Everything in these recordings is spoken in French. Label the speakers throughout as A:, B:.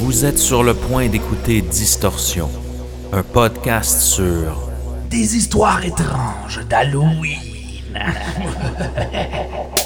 A: Vous êtes sur le point d'écouter Distorsion, un podcast sur
B: Des histoires étranges d'Halloween.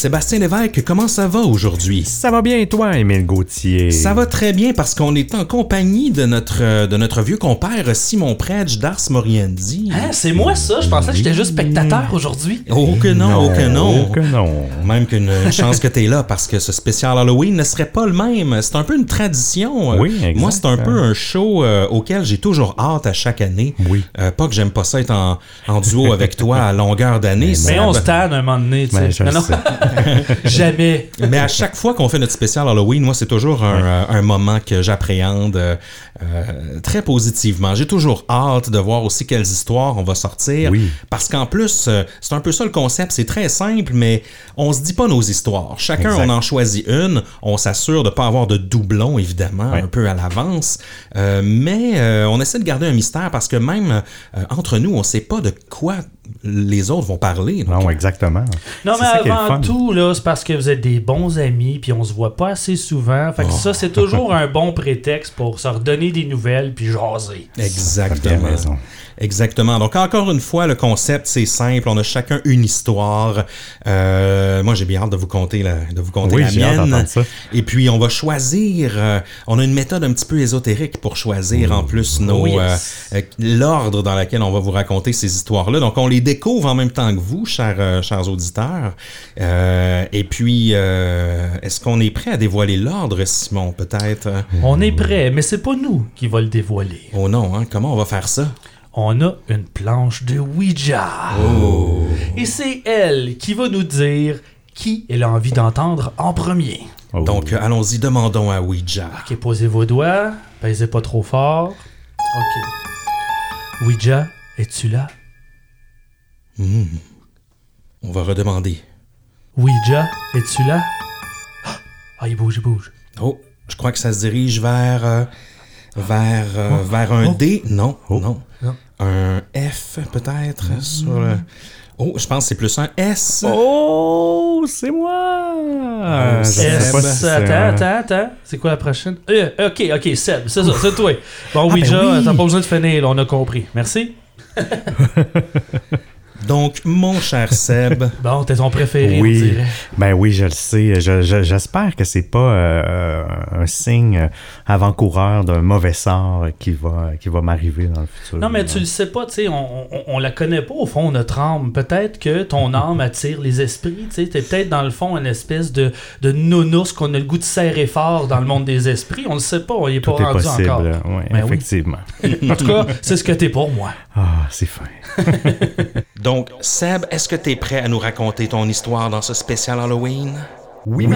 C: Sébastien Lévesque, comment ça va aujourd'hui?
D: Ça va bien et toi, Émile Gauthier?
C: Ça va très bien parce qu'on est en compagnie de notre, euh, de notre vieux compère Simon Predge d'Ars Moriendi.
B: Hein, c'est moi ça? Je pensais que j'étais juste spectateur aujourd'hui.
C: Oh que non, oh que non.
D: Oh que non.
C: Même qu'une une chance que t'es là parce que ce spécial Halloween ne serait pas le même. C'est un peu une tradition.
D: Oui, exact.
C: Moi, c'est un peu un show euh, auquel j'ai toujours hâte à chaque année.
D: Oui.
C: Euh, pas que j'aime pas ça être en, en duo avec toi à longueur d'année.
B: Mais on se tanne un moment donné, tu sais. Jamais.
C: Mais à chaque fois qu'on fait notre spécial Halloween, moi, c'est toujours un, euh, un moment que j'appréhende euh, euh, très positivement. J'ai toujours hâte de voir aussi quelles histoires on va sortir.
D: Oui.
C: Parce qu'en plus, c'est un peu ça le concept. C'est très simple, mais on se dit pas nos histoires. Chacun,
D: Exact.
C: on en choisit une. On s'assure de pas avoir de doublons, évidemment,
D: Ouais.
C: un peu à l'avance. Euh, mais euh, on essaie de garder un mystère parce que même euh, entre nous, on sait pas de quoi les autres vont parler. Donc,
D: Non, exactement.
B: Non, mais avant tout, là, c'est parce que vous êtes des bons amis, puis on se voit pas assez souvent. Fait que ça, c'est toujours un bon prétexte pour se redonner des nouvelles, puis jaser.
C: Exactement. Exactement. Donc, encore une fois, le concept, c'est simple. On a chacun une histoire. Euh, moi, j'ai bien hâte de vous conter la, de vous conter
D: Oui,
C: la mienne.
D: ça.
C: Et puis, on va choisir. euh, on a une méthode un petit peu ésotérique pour choisir en plus nos,
B: Oh, yes.
C: euh, l'ordre dans lequel on va vous raconter ces histoires-là. Donc, on les découvre en même temps que vous, chers, euh, chers auditeurs. Euh, et puis, euh, est-ce qu'on est prêt à dévoiler l'ordre, Simon, peut-être?
B: On est prêt, mais c'est pas nous qui va le dévoiler.
C: Oh non, hein? Comment on va faire ça?
B: On a une planche de Ouija.
C: Oh.
B: Et c'est elle qui va nous dire qui elle a envie d'entendre en premier.
D: Oh.
C: Donc, allons-y, demandons à Ouija.
B: Ok, posez vos doigts, pèsez pas trop fort. Ok. Ouija, es-tu là?
C: Hmm. On va redemander.
B: Ouija, es-tu là? Ah, il bouge, il bouge.
C: Oh, je crois que ça se dirige vers. euh, vers, euh, vers un
B: Oh.
C: D. Non, non. Un F, peut-être, sur le. Oh, je pense que c'est plus un S.
D: Oh, c'est moi!
C: Euh,
B: S, attends,
D: un-
B: attends, attends. C'est quoi la prochaine? Euh, ok, ok, Seb, c'est ça, c'est toi. Bon, Ouija,
C: ben oui.
B: t'as pas besoin de finir, là, on a compris. Merci.
C: Donc, mon cher Seb,
B: Bon, t'es ton préféré, on
D: Oui,
B: dirait.
D: ben oui, je le sais. Je- je- J'espère que c'est pas euh, un signe avant-coureur d'un mauvais sort qui va, qui va m'arriver dans le futur.
B: Non, mais tu le sais pas, tu sais, on, on, on la connaît pas au fond, notre âme. Peut-être que ton âme attire les esprits, tu sais. T'es peut-être dans le fond une espèce de, de nounours qu'on a le goût de serrer fort dans le monde des esprits. On le sait pas, on y est pas
D: est
B: rendu
D: possible.
B: encore.
D: Oui,
B: Ben oui.
D: effectivement.
B: En tout cas, c'est ce que t'es pour moi.
D: Ah, c'est fin.
C: donc, Seb, est-ce que tu es prêt à nous raconter ton histoire dans ce spécial Halloween?
D: Oui,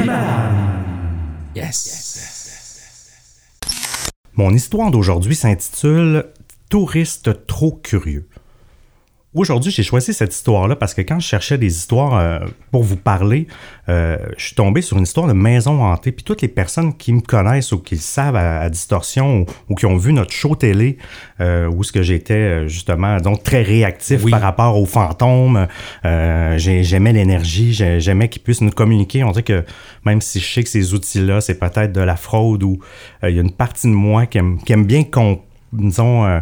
C: Yes.
D: Mon histoire d'aujourd'hui s'intitule Touriste trop curieux. Aujourd'hui, j'ai choisi cette histoire-là parce que quand je cherchais des histoires euh, pour vous parler, euh, je suis tombé sur une histoire de maison hantée. Puis toutes les personnes qui me connaissent ou qui le savent à, à Distorsion ou, ou qui ont vu notre show télé, euh, où ce que j'étais justement donc très réactif
C: Oui.
D: par rapport aux fantômes, j'ai- j'aimais l'énergie, j'ai- j'aimais qu'ils puissent nous communiquer. On dirait que même si je sais que ces outils-là, c'est peut-être de la fraude ou il y a une partie de moi qui aime, qui aime bien qu'on, disons,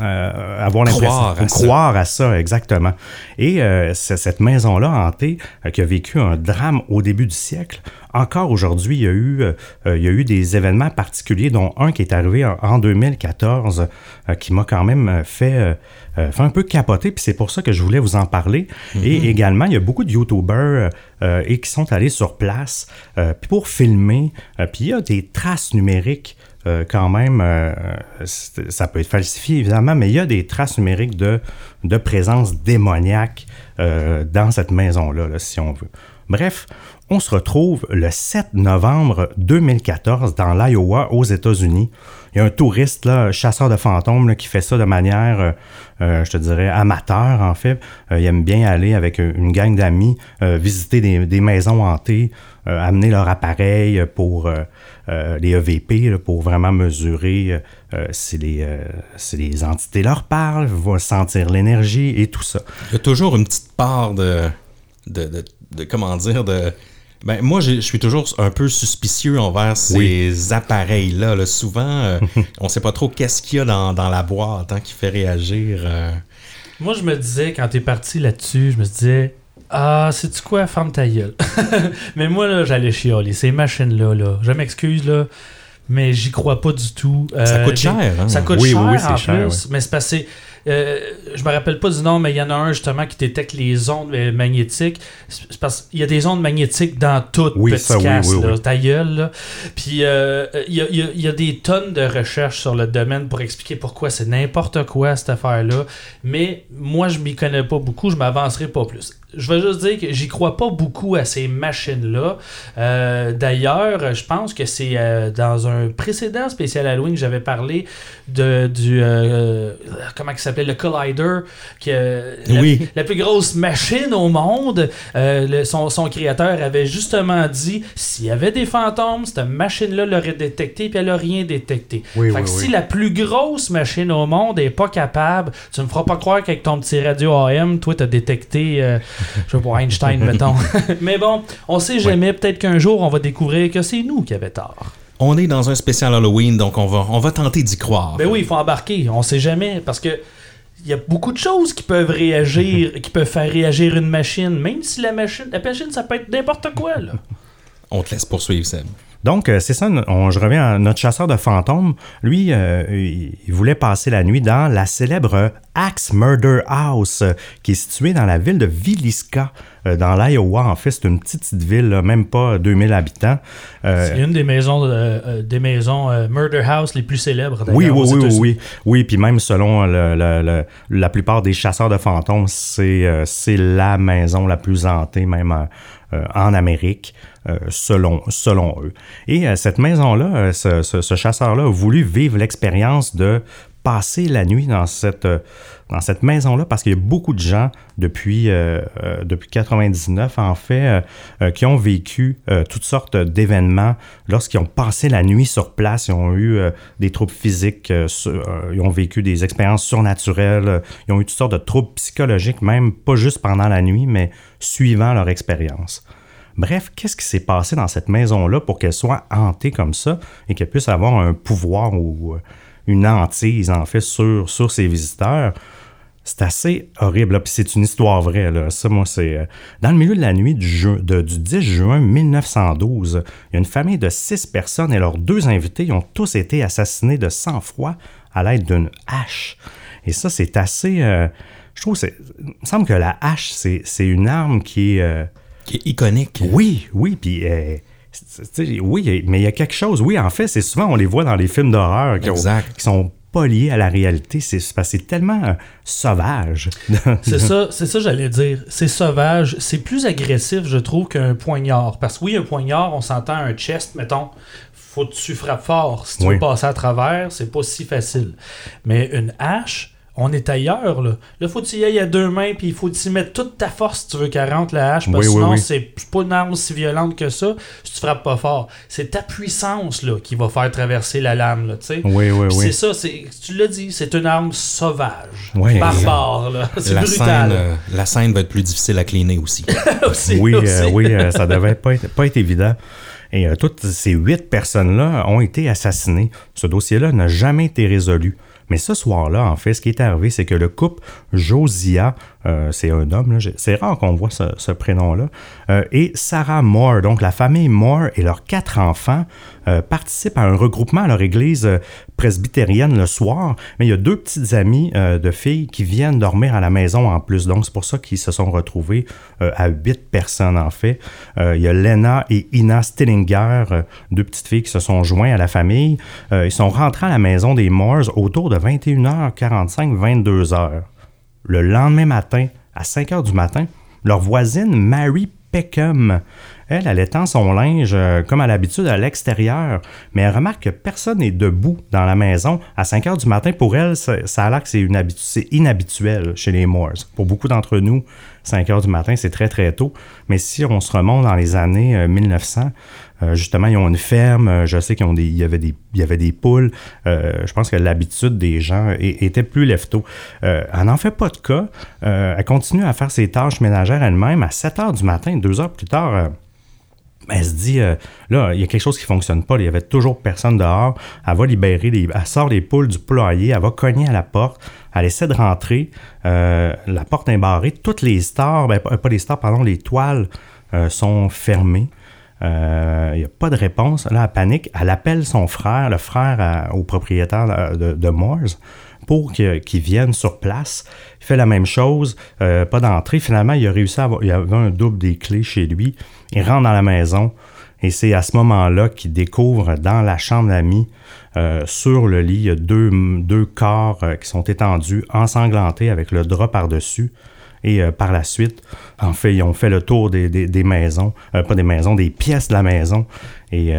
D: euh, avoir l'impression
C: Croire à
D: ou
C: ça.
D: croire à ça exactement. Et euh, cette maison-là hantée euh, qui a vécu un drame au début du siècle. Encore aujourd'hui, il y a eu il y a eu des événements particuliers, dont un qui est arrivé en, en 2014, euh, qui m'a quand même fait fait un peu capoter. Puis c'est pour ça que je voulais vous en parler. Et également, il y a beaucoup de YouTubers et qui sont allés sur place pour filmer. Puis il y a des traces numériques euh, quand même, euh, ça peut être falsifié évidemment, mais il y a des traces numériques de, de présence démoniaque euh, dans cette maison-là, là, si on veut. Bref, on se retrouve le 7 novembre 2014 dans l'Iowa, aux États-Unis. Il y a un touriste, chasseur de fantômes, qui fait ça de manière, je te dirais, amateur, en fait. Il aime bien aller avec une gang d'amis, visiter des, maisons hantées, amener leur appareil pour les EVP, là, pour vraiment mesurer si, les, si les entités leur parlent, vont sentir l'énergie et tout ça.
C: Il y a toujours une petite part de, de, de, de comment dire, de ben, moi, je suis toujours un peu suspicieux envers ces appareils-là. Là. Souvent, euh, on sait pas trop qu'est-ce qu'il y a dans, la boîte hein, qui fait réagir. Euh.
B: Moi, je me disais, quand tu es parti là-dessus, je me disais, ah, c'est-tu quoi, ferme ta gueule. mais moi, là, j'allais chialer. Ces machines-là, là, je m'excuse, là, mais j'y crois pas du tout.
C: ça coûte euh, cher. Hein?
B: Ça coûte cher, en plus. Mais c'est passé euh, je me rappelle pas du nom, mais il y en a un justement qui détecte les ondes euh, magnétiques. C'est parce qu'il y a des ondes magnétiques dans toute
D: oui, petit casse,
B: ta gueule. Puis euh, il, y y a, des tonnes de recherches sur le domaine pour expliquer pourquoi c'est n'importe quoi cette affaire-là. Mais moi, je m'y connais pas beaucoup, je m'avancerai pas plus je veux juste dire que j'y crois pas beaucoup à ces machines-là. Euh, d'ailleurs, je pense que c'est euh, dans un précédent spécial Halloween que j'avais parlé de du euh, comment il s'appelait le Collider, qui
C: oui.
B: la, plus grosse machine au monde. son, son, créateur avait justement dit s'il y avait des fantômes, cette machine-là l'aurait détecté puis elle n'a rien détecté.
D: Oui,
B: fait
D: que
B: si la plus grosse machine au monde est pas capable, tu me feras pas croire qu'avec ton petit radio AM, toi t'as détecté je veux pas Einstein, mettons. Mais bon, on sait jamais. Peut-être qu'un jour, on va découvrir que c'est nous qui avons tort.
C: On est dans un spécial Halloween, donc on va, on va tenter d'y croire.
B: Ben oui, il faut embarquer. On sait jamais. Parce que il y a beaucoup de choses qui peuvent réagir, qui peuvent faire réagir une machine, même si la machine, la machine, ça peut être n'importe quoi. Là.
C: On te laisse poursuivre, Seb.
D: Donc, euh, c'est ça, je reviens à notre chasseur de fantômes. Lui, euh, il voulait passer la nuit dans la célèbre Axe Murder House, qui est située dans la ville de Villisca, euh, dans l'Iowa. En fait, c'est une petite ville, même pas 2000 habitants.
B: c'est une des maisons, des maisons Murder House les plus célèbres.
D: Oui, oui, oui, oui, oui. puis même selon la plupart des chasseurs de fantômes, c'est la maison la plus hantée, même en Amérique. Euh, selon, selon eux. Et euh, cette maison-là, euh, ce, chasseur-là a voulu vivre l'expérience de passer la nuit dans cette, dans cette maison-là parce qu'il y a beaucoup de gens depuis, depuis 99 en fait qui ont vécu toutes sortes d'événements lorsqu'ils ont passé la nuit sur place, ils ont eu des troubles physiques, ils ont vécu des expériences surnaturelles, ils ont eu toutes sortes de troubles psychologiques même pas juste pendant la nuit mais suivant leur expérience. Bref, qu'est-ce qui s'est passé dans cette maison-là pour qu'elle soit hantée comme ça et qu'elle puisse avoir un pouvoir ou euh, une hantise, en fait, sur, sur ses visiteurs? C'est assez horrible. Puis c'est une histoire vraie. Là. Ça, moi, c'est. Euh, dans le milieu de la nuit du, du 10 juin 1912, il y a une famille de six personnes et leurs deux invités ont tous été assassinés de sang-froid à l'aide d'une hache. Et ça, c'est assez. Euh, je trouve que Il me semble que la hache, c'est une arme qui est
C: iconique.
D: Oui, oui, puis euh, oui, mais il y a quelque chose. Oui, en fait, c'est souvent on les voit dans les films d'horreur qui, qui, sont pas liés à la réalité. C'est parce c'est tellement euh, sauvage.
B: c'est ça, c'est ça j'allais dire. C'est sauvage. C'est plus agressif, je trouve, qu'un poignard. Parce que oui, un poignard, on s'entend un chest, mettons. Faut que tu frappes fort. Si tu veux passer à travers, c'est pas si facile. Mais une hache, on est ailleurs. Là, là faut que tu y ailles à deux mains, puis il faut y mettre toute ta force si tu veux qu'elle rentre la hache, parce que sinon, c'est pas une arme si violente que ça si tu frappes pas fort. C'est ta puissance là, qui va faire traverser la lame. Là,
D: oui, oui, oui.
B: C'est ça, tu l'as dit, c'est une arme sauvage, barbare. C'est brutal.
C: Euh, la scène va être plus difficile à cleaner aussi.
D: oui, euh, oui euh, ça devait pas être, pas être évident. Et toutes ces huit personnes-là ont été assassinées. Ce dossier-là n'a jamais été résolu. Mais ce soir-là, en fait, ce qui est arrivé, c'est que le couple Josia, euh, c'est un homme, c'est rare qu'on voit ce, prénom-là, euh, et Sarah Moore, donc la famille Moore et leurs quatre enfants, euh, participent à un regroupement à leur église presbytérienne le soir, mais il y a deux petites amies de filles qui viennent dormir à la maison en plus, donc c'est pour ça qu'ils se sont retrouvés à huit personnes en fait. il y a Lena et Ina Stillinger, deux petites filles qui se sont joints à la famille. ils sont rentrés à la maison des Moores autour de 21h45, 22h. Le lendemain matin, à 5 h du matin, leur voisine Mary Peckham elle, elle étend son linge euh, comme à l'habitude à l'extérieur, mais elle remarque que personne n'est debout dans la maison. À 5 heures du matin, pour elle, ça, a l'air que c'est, inhabituel chez les Moores. Pour beaucoup d'entre nous, 5 heures du matin, c'est très très tôt. Mais si on se remonte dans les années euh, 1900, euh, justement, ils ont une ferme. euh, je sais qu'il y avait des, y avait des poules. Je pense que l'habitude des gens était plus lève-tôt. Elle n'en fait pas de cas. Elle continue à faire ses tâches ménagères elle-même. À 7 heures du matin, deux heures plus tard, elle se dit, euh, là, il y a quelque chose qui fonctionne pas. Il y avait toujours personne dehors. Elle va libérer, les, elle sort les poules du poulailler, elle va cogner à la porte, elle essaie de rentrer. Euh, la porte est barrée. Toutes les stores, ben, pas pas les pardon, les toiles euh, sont fermées. Euh, Il n'y a pas de réponse. Là, elle panique. Elle appelle son frère, le frère au propriétaire euh, de, Moores, pour que- qu'il vienne sur place. Il fait la même chose, euh, pas d'entrée. Finalement, il a réussi à avoir, il avait un double des clés chez lui. Il rentre dans la maison et c'est à ce moment-là qu'il découvre dans la chambre d'amis, euh, sur le lit, deux, deux corps euh, qui sont étendus, ensanglantés avec le drap par-dessus. Et euh, par la suite, en fait, ils ont fait le tour des, maisons, pas des maisons, des pièces de la maison. Et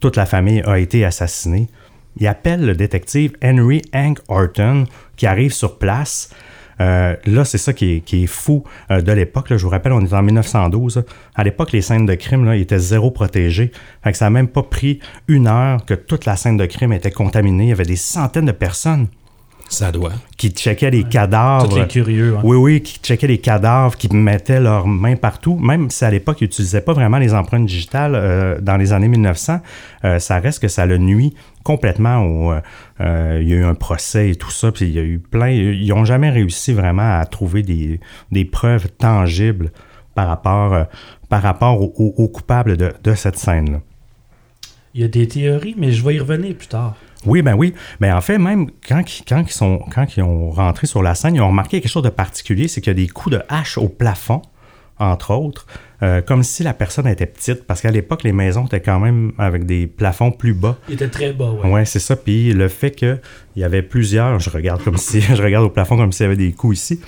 D: toute la famille a été assassinée. Il appelle le détective Henry Hank Horton qui arrive sur place. Euh, là, c'est ça qui est, qui est fou euh, de l'époque. Je vous rappelle, on est en 1912. là. À l'époque, les scènes de crime là, étaient zéro protégées. Fait que ça n'a même pas pris une heure que toute la scène de crime était contaminée. Il y avait des centaines de personnes
C: Ça doit.
D: qui checkaient les cadavres.
B: Tous les curieux. hein.
D: Oui, oui, qui checkaient les cadavres, qui mettaient leurs mains partout. Même si à l'époque, ils n'utilisaient pas vraiment les empreintes digitales euh, dans les années 1900, euh, ça reste que ça le nuit complètement au... euh, euh, il y a eu un procès et tout ça, puis il y a eu plein... Ils n'ont jamais réussi vraiment à trouver des, des preuves tangibles par rapport, euh, par rapport aux au, au coupables de, de cette scène-là.
B: Il y a des théories, mais je vais y revenir plus tard.
D: Oui, ben oui. Mais en fait, même quand, ils- quand, ils sont, quand ils ont rentré sur la scène, ils ont remarqué quelque chose de particulier, c'est qu'il y a des coups de hache au plafond, entre autres, euh, comme si la personne était petite, parce qu'à l'époque, les maisons étaient quand même avec des plafonds plus bas.
B: Il était très bas, ouais.
D: Ouais, c'est ça. Puis le fait qu'il y avait plusieurs, je regarde comme si, je regarde au plafond comme s'il y avait des coups ici.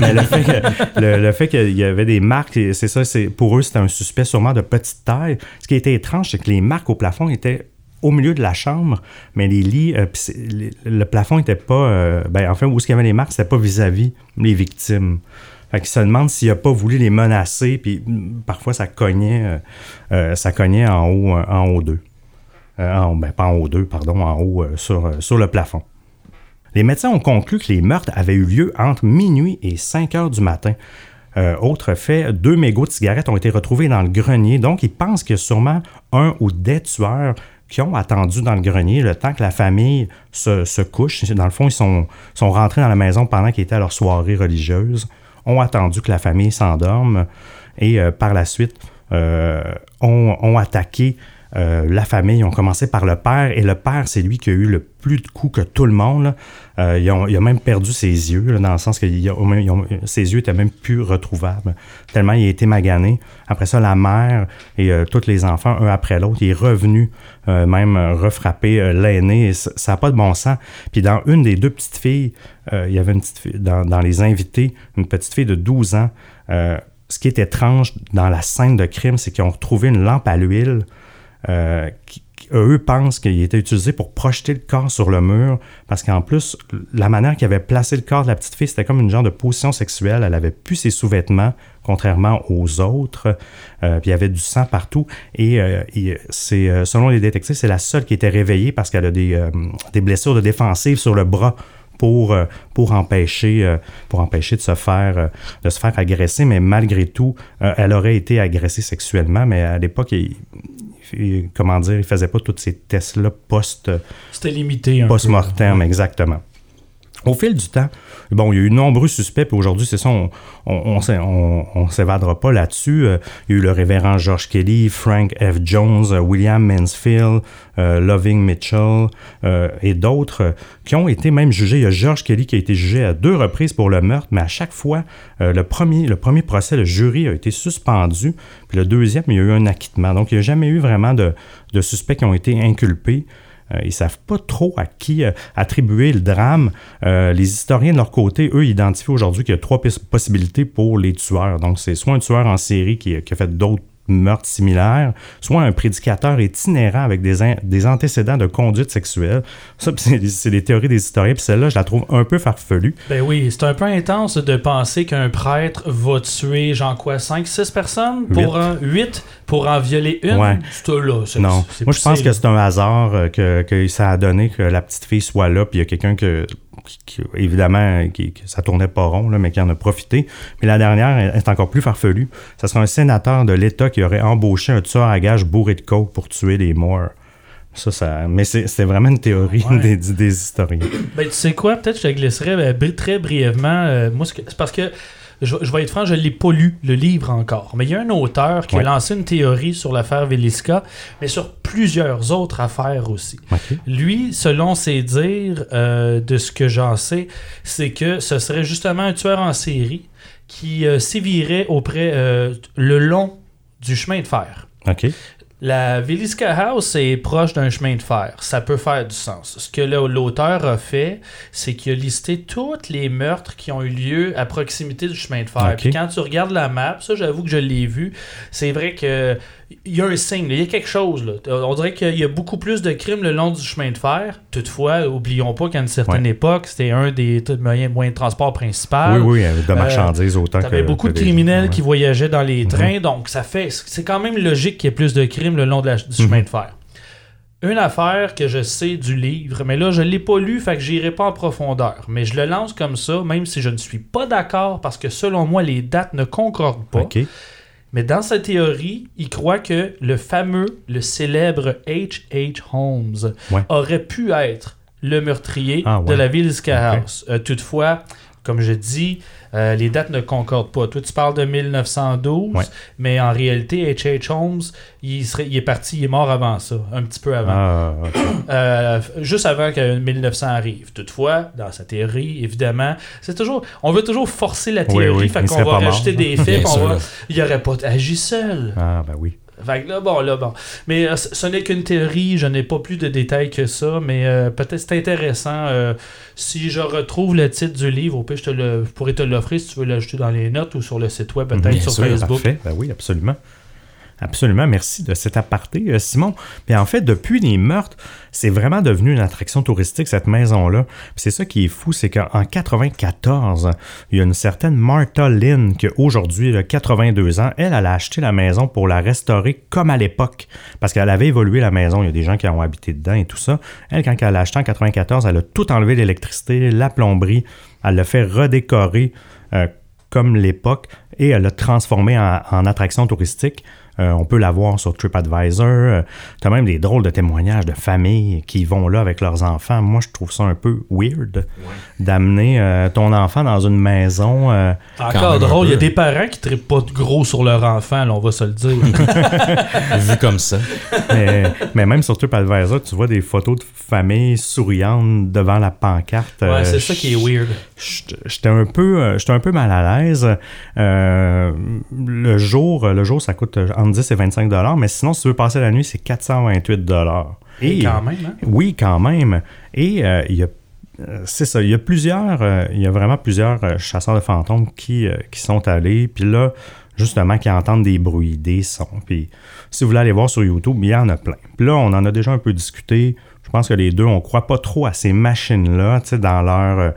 D: Mais le fait que- le, le fait qu'il y avait des marques, c'est ça, c'est pour eux c'était un suspect sûrement de petite taille. Ce qui était étrange, c'est que les marques au plafond étaient au milieu de la chambre, mais les lits, euh, le plafond était pas, euh, ben enfin où est-ce qu'il y avait les marques, c'était pas vis-à-vis les victimes. Fait qu'ils se demandent s'il a pas voulu les menacer, puis mm, parfois ça cognait, euh, ça cognait en haut, en haut d'eux. En- ben, pas en haut d'eux, pardon, en haut sur, sur le plafond. Les médecins ont conclu que les meurtres avaient eu lieu entre minuit et 5 heures du matin. Autre fait, deux mégots de cigarettes ont été retrouvés dans le grenier, donc ils pensent qu'il y a sûrement un ou des tueurs qui ont attendu dans le grenier le temps que la famille se, couche. Dans le fond, ils sont, rentrés dans la maison pendant qu'ils étaient à leur soirée religieuse, ont attendu que la famille s'endorme et euh, par la suite euh, ont attaqué euh, la famille. Ils ont commencé par le père et le père, c'est lui qui a eu le plus de coups que tout le monde. Euh, il a même perdu ses yeux, dans le sens que ses yeux étaient même plus retrouvables, tellement il a été magané. Après ça, la mère et euh, tous les enfants, un après l'autre, il est revenu même refrapper l'aîné. Ça n'a pas de bon sens. Puis dans une des deux petites filles, il y avait une petite fille, dans, dans les invités, une petite fille de 12 ans. Ce qui est étrange dans la scène de crime, c'est qu'ils ont retrouvé une lampe à l'huile euh, eux pensent qu'il était utilisé pour projeter le corps sur le mur, parce qu'en plus, la manière qu'il avait placé le corps de la petite fille, c'était comme une genre de position sexuelle. Elle avait plus ses sous-vêtements, contrairement aux autres. Euh, puis il y avait du sang partout. Et euh, c'est, selon les détectives, c'est la seule qui était réveillée parce qu'elle a des, des blessures de défensive sur le bras pour, pour, empêcher, pour empêcher de se, faire, de se faire agresser. Mais malgré tout, elle aurait été agressée sexuellement. Mais à l'époque, il, comment dire, il faisait pas tous ces tests-là post,
B: C'était limité un peu.
D: post-mortem, exactement. Au fil du temps, bon, il y a eu de nombreux suspects, puis aujourd'hui, c'est ça, on on, on, on- s'évadera pas là-dessus. Euh, il y a eu le révérend George Kelly, Frank F. Jones, euh, William Mansfield, euh, Loving Mitchell et d'autres qui ont été même jugés. Il y a George Kelly qui a été jugé à deux reprises pour le meurtre, mais à chaque fois, le, premier, le premier procès, le jury a été suspendu, puis le deuxième, il y a eu un acquittement. Donc, il n'y a jamais eu vraiment de suspects qui ont été inculpés. Euh, ils savent pas trop à qui euh, attribuer le drame. Euh, les historiens de leur côté, eux, identifient aujourd'hui qu'il y a trois pos- possibilités pour les tueurs. Donc, c'est soit un tueur en série qui, qui a fait d'autres meurtres similaires, soit un prédicateur itinérant avec des, des antécédents de conduite sexuelle. Ça, c'est des théories des historiens, puis celle-là, je la trouve un peu farfelue.
B: Ben oui, c'est un peu intense de penser qu'un prêtre va tuer, genre quoi, 5-6 personnes pour un 8 pour en violer une?
D: Ouais.
B: Là,
D: Non, moi je pense que c'est un hasard euh, que, que ça a donné que la petite fille soit là, puis il y a quelqu'un que, qui, qui- évidemment, qui, que ça tournait pas rond, là, mais qui en a profité. Mais la dernière est- encore plus farfelue. Ça serait un sénateur de l'État qui aurait embauché un tueur à gages bourré de coke pour tuer les morts. Ça, ça, mais c'est vraiment une théorie
B: Ouais.
D: des, des historiens.
B: Ben, tu sais quoi, peut-être que je te glisserais ben, bri- très brièvement. euh, moi, c'est parce que je, je vais être franc, je ne l'ai pas lu, le livre encore. Mais il y a un auteur qui
D: Ouais.
B: a lancé une théorie sur l'affaire Veliska, mais sur plusieurs autres affaires aussi. Lui, selon ses dires, euh, de ce que j'en sais, c'est que ce serait justement un tueur en série qui euh, sévirait auprès euh, le long du chemin de fer.
D: OK.
B: La Veliska House est proche d'un chemin de fer. Ça peut faire du sens. Ce que l'auteur a fait, c'est qu'il a listé tous les meurtres qui ont eu lieu à proximité du chemin de fer. Puis quand tu regardes la map, ça, j'avoue que je l'ai vu, c'est vrai que il y a un signe, il y a quelque chose. Là. On dirait qu'il y a beaucoup plus de crimes le long du chemin de fer. Toutefois, oublions pas qu'à une certaine
D: Ouais.
B: époque, c'était un des moyens, moyens de transport principal.
D: oui, oui, de marchandises autant que.
B: T'avais beaucoup
D: que
B: de
D: des-
B: criminels qui voyageaient dans les trains, donc ça fait. C'est quand même logique qu'il y ait plus de crimes le long de la- du chemin de fer. Une affaire que je sais du livre, mais là je l'ai pas lu, fait que j'irai pas en profondeur. Mais je le lance comme ça, même si je ne suis pas d'accord, parce que selon moi les dates ne concordent pas.
D: OK.
B: Mais dans sa théorie, il croit que le fameux, le célèbre H.H. Holmes
D: Ouais.
B: aurait pu être le meurtrier
D: Ah, ouais.
B: de la ville. House. Euh, toutefois, comme je dis, euh, les dates ne concordent pas. Toi, tu parles de 1912,
D: Ouais.
B: mais en réalité, H.H. Holmes, il, serait, il est parti, il est mort avant ça, un petit peu avant.
D: Ah.
B: Euh, juste avant que 1900 arrive. Toutefois, dans sa théorie, évidemment, c'est toujours, on veut toujours forcer la
D: Oui,
B: théorie,
D: oui,
B: fait
D: il
B: qu'on va
D: mort.
B: rajouter des faits, on va, il aurait pas agi seul.
D: Ah, ben oui.
B: Fait que là, bon, là, bon. Mais euh, ce n'est qu'une théorie, je n'ai pas plus de détails que ça, mais euh, peut-être c'est intéressant. euh, si je retrouve le titre du livre, au pire, je, te le, je pourrais te l'offrir si tu veux l'ajouter dans les notes ou sur le site web, peut-être sur
A: sûr,
B: Facebook.
D: Parfait. Ben oui, absolument. Absolument, merci de cet aparté, euh, Simon. Puis en fait, depuis les meurtres, c'est vraiment devenu une attraction touristique, cette maison-là. C'est ça qui est fou, c'est qu'en 94, il y a une certaine Martha Lynn, qui aujourd'hui a 82 ans, elle, a acheté la maison pour la restaurer comme à l'époque, parce qu'elle avait évolué la maison, il y a des gens qui ont habité dedans et tout ça. Elle, quand elle l'a acheté en 94, elle a tout enlevé l'électricité, la plomberie, elle l'a fait redécorer euh, comme l'époque et elle l'a transformé en attraction touristique. Euh, on peut la voir sur TripAdvisor. tu as même des drôles de témoignages de familles qui vont là avec leurs enfants. Moi, je trouve ça un peu weird d'amener euh, ton enfant dans une maison. euh,
B: Encore drôle, il y a des parents qui ne pas de gros sur leur enfant, là, on va se le dire.
A: Vu comme ça.
D: mais, mais même sur TripAdvisor, tu vois des photos de familles souriantes devant la pancarte.
B: ouais,
D: Euh,
B: c'est ça qui est weird.
D: J'étais un peu euh, j'étais un peu mal à l'aise Euh, le jour le jour ça coûte entre 10 et 25 dollars mais sinon si tu veux passer la nuit c'est 428 dollars
B: Et quand même, hein?
D: oui quand même et euh, il y a c'est ça, il y a plusieurs, euh, il y a vraiment plusieurs chasseurs de fantômes qui, qui sont allés, puis là, justement, qui entendent des bruits, des sons. Puis si vous voulez aller voir sur YouTube, il y en a plein. Puis là, on en a déjà un peu discuté. Je pense que les deux, on croit pas trop à ces machines-là, tu sais, dans leur...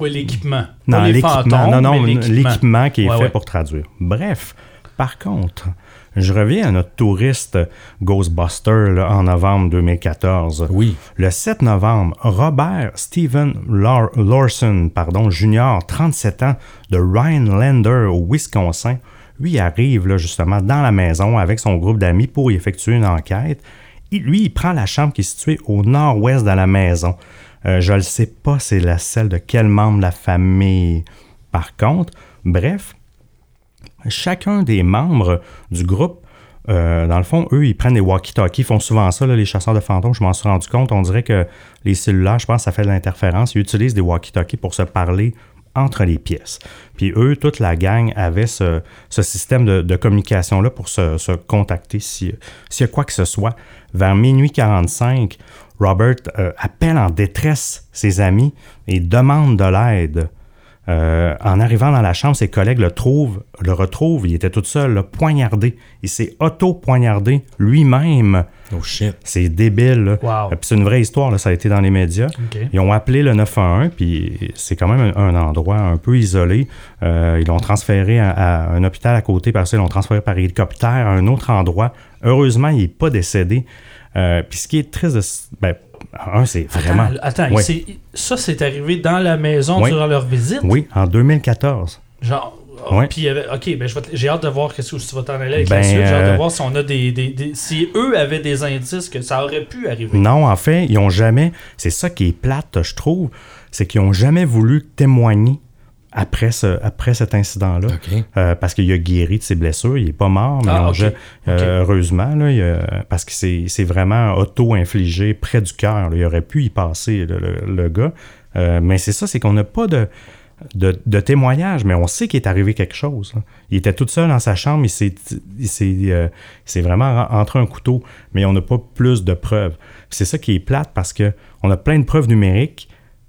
B: Oui, l'équipement? les
D: l'équipement. Non, non,
B: l'équipement.
D: qui est
B: Ouais,
D: fait
B: ouais.
D: pour traduire. Bref, par contre, je reviens à notre touriste Ghostbuster là, en novembre 2014.
A: Oui.
D: Le 7 novembre, Robert Stephen Lar- Lawson, pardon, Junior, 37 ans, de Rhinelander au Wisconsin, lui arrive là, justement dans la maison avec son groupe d'amis pour y effectuer une enquête. Il- lui, il prend la chambre qui est située au nord-ouest de la maison. Euh, je ne sais pas c'est la celle de quel membre de la famille. Par contre, bref, chacun des membres du groupe, euh, dans le fond, eux, ils prennent des walkie-talkies. Font souvent ça, les chasseurs de fantômes. Je m'en suis rendu compte. On dirait que les cellulaires, je pense, ça fait de l'interférence. Ils utilisent des walkie-talkies pour se parler entre les pièces. Puis eux, toute la gang avait ce, système de, communication-là pour se, contacter si- s'il y a quoi que ce soit. Vers minuit 45, Robert euh, appelle en détresse ses amis et demande de l'aide. Euh, en arrivant dans la chambre, ses collègues le trouvent, le retrouvent. Il était tout seul, là, poignardé. Il s'est auto-poignardé lui-même.
C: Oh shit.
D: C'est débile. là.
B: Wow.
D: Euh, puis c'est une vraie histoire, là, ça a été dans les médias.
B: OK.
D: Ils ont appelé le 911, puis c'est quand même un, un endroit un peu isolé. Euh, ils l'ont transféré à, à un hôpital à côté, parce qu'ils l'ont transféré par hélicoptère à un autre endroit. Heureusement, il n'est pas décédé. Euh, puis ce qui est ce- ben, un, c'est vraiment...
B: Attends, ça, c'est arrivé dans la maison
D: Oui.
B: durant leur visite?
D: Oui, en 2014.
B: Genre. oh. Puis, ok, ben, j'ai hâte de voir que tu vas t'en aller avec
D: Ben,
B: la suite. J'ai hâte de
D: euh,
B: voir si on a des, des- des- Si eux avaient des indices que ça aurait pu arriver.
D: Non, en fait, ils ont jamais. C'est ça qui est plate, je trouve. C'est qu'ils ont jamais voulu témoigner après, ce, après cet incident-là. Euh, parce qu'il a guéri de ses blessures. Il n'est pas mort, mais
B: Ah,
D: euh, heureusement, là, il a- parce que c'est vraiment auto-infligé près du cœur. Il aurait pu y passer, le, le- le gars. Euh, mais c'est ça, c'est qu'on n'a pas de, de, mais on sait qu'il est arrivé quelque chose. là. Il était tout seul dans sa chambre, il s'est il s'est, euh, vraiment entré un couteau, mais on n'a pas plus de preuves. C'est ça qui est plate parce que on a plein de preuves numériques,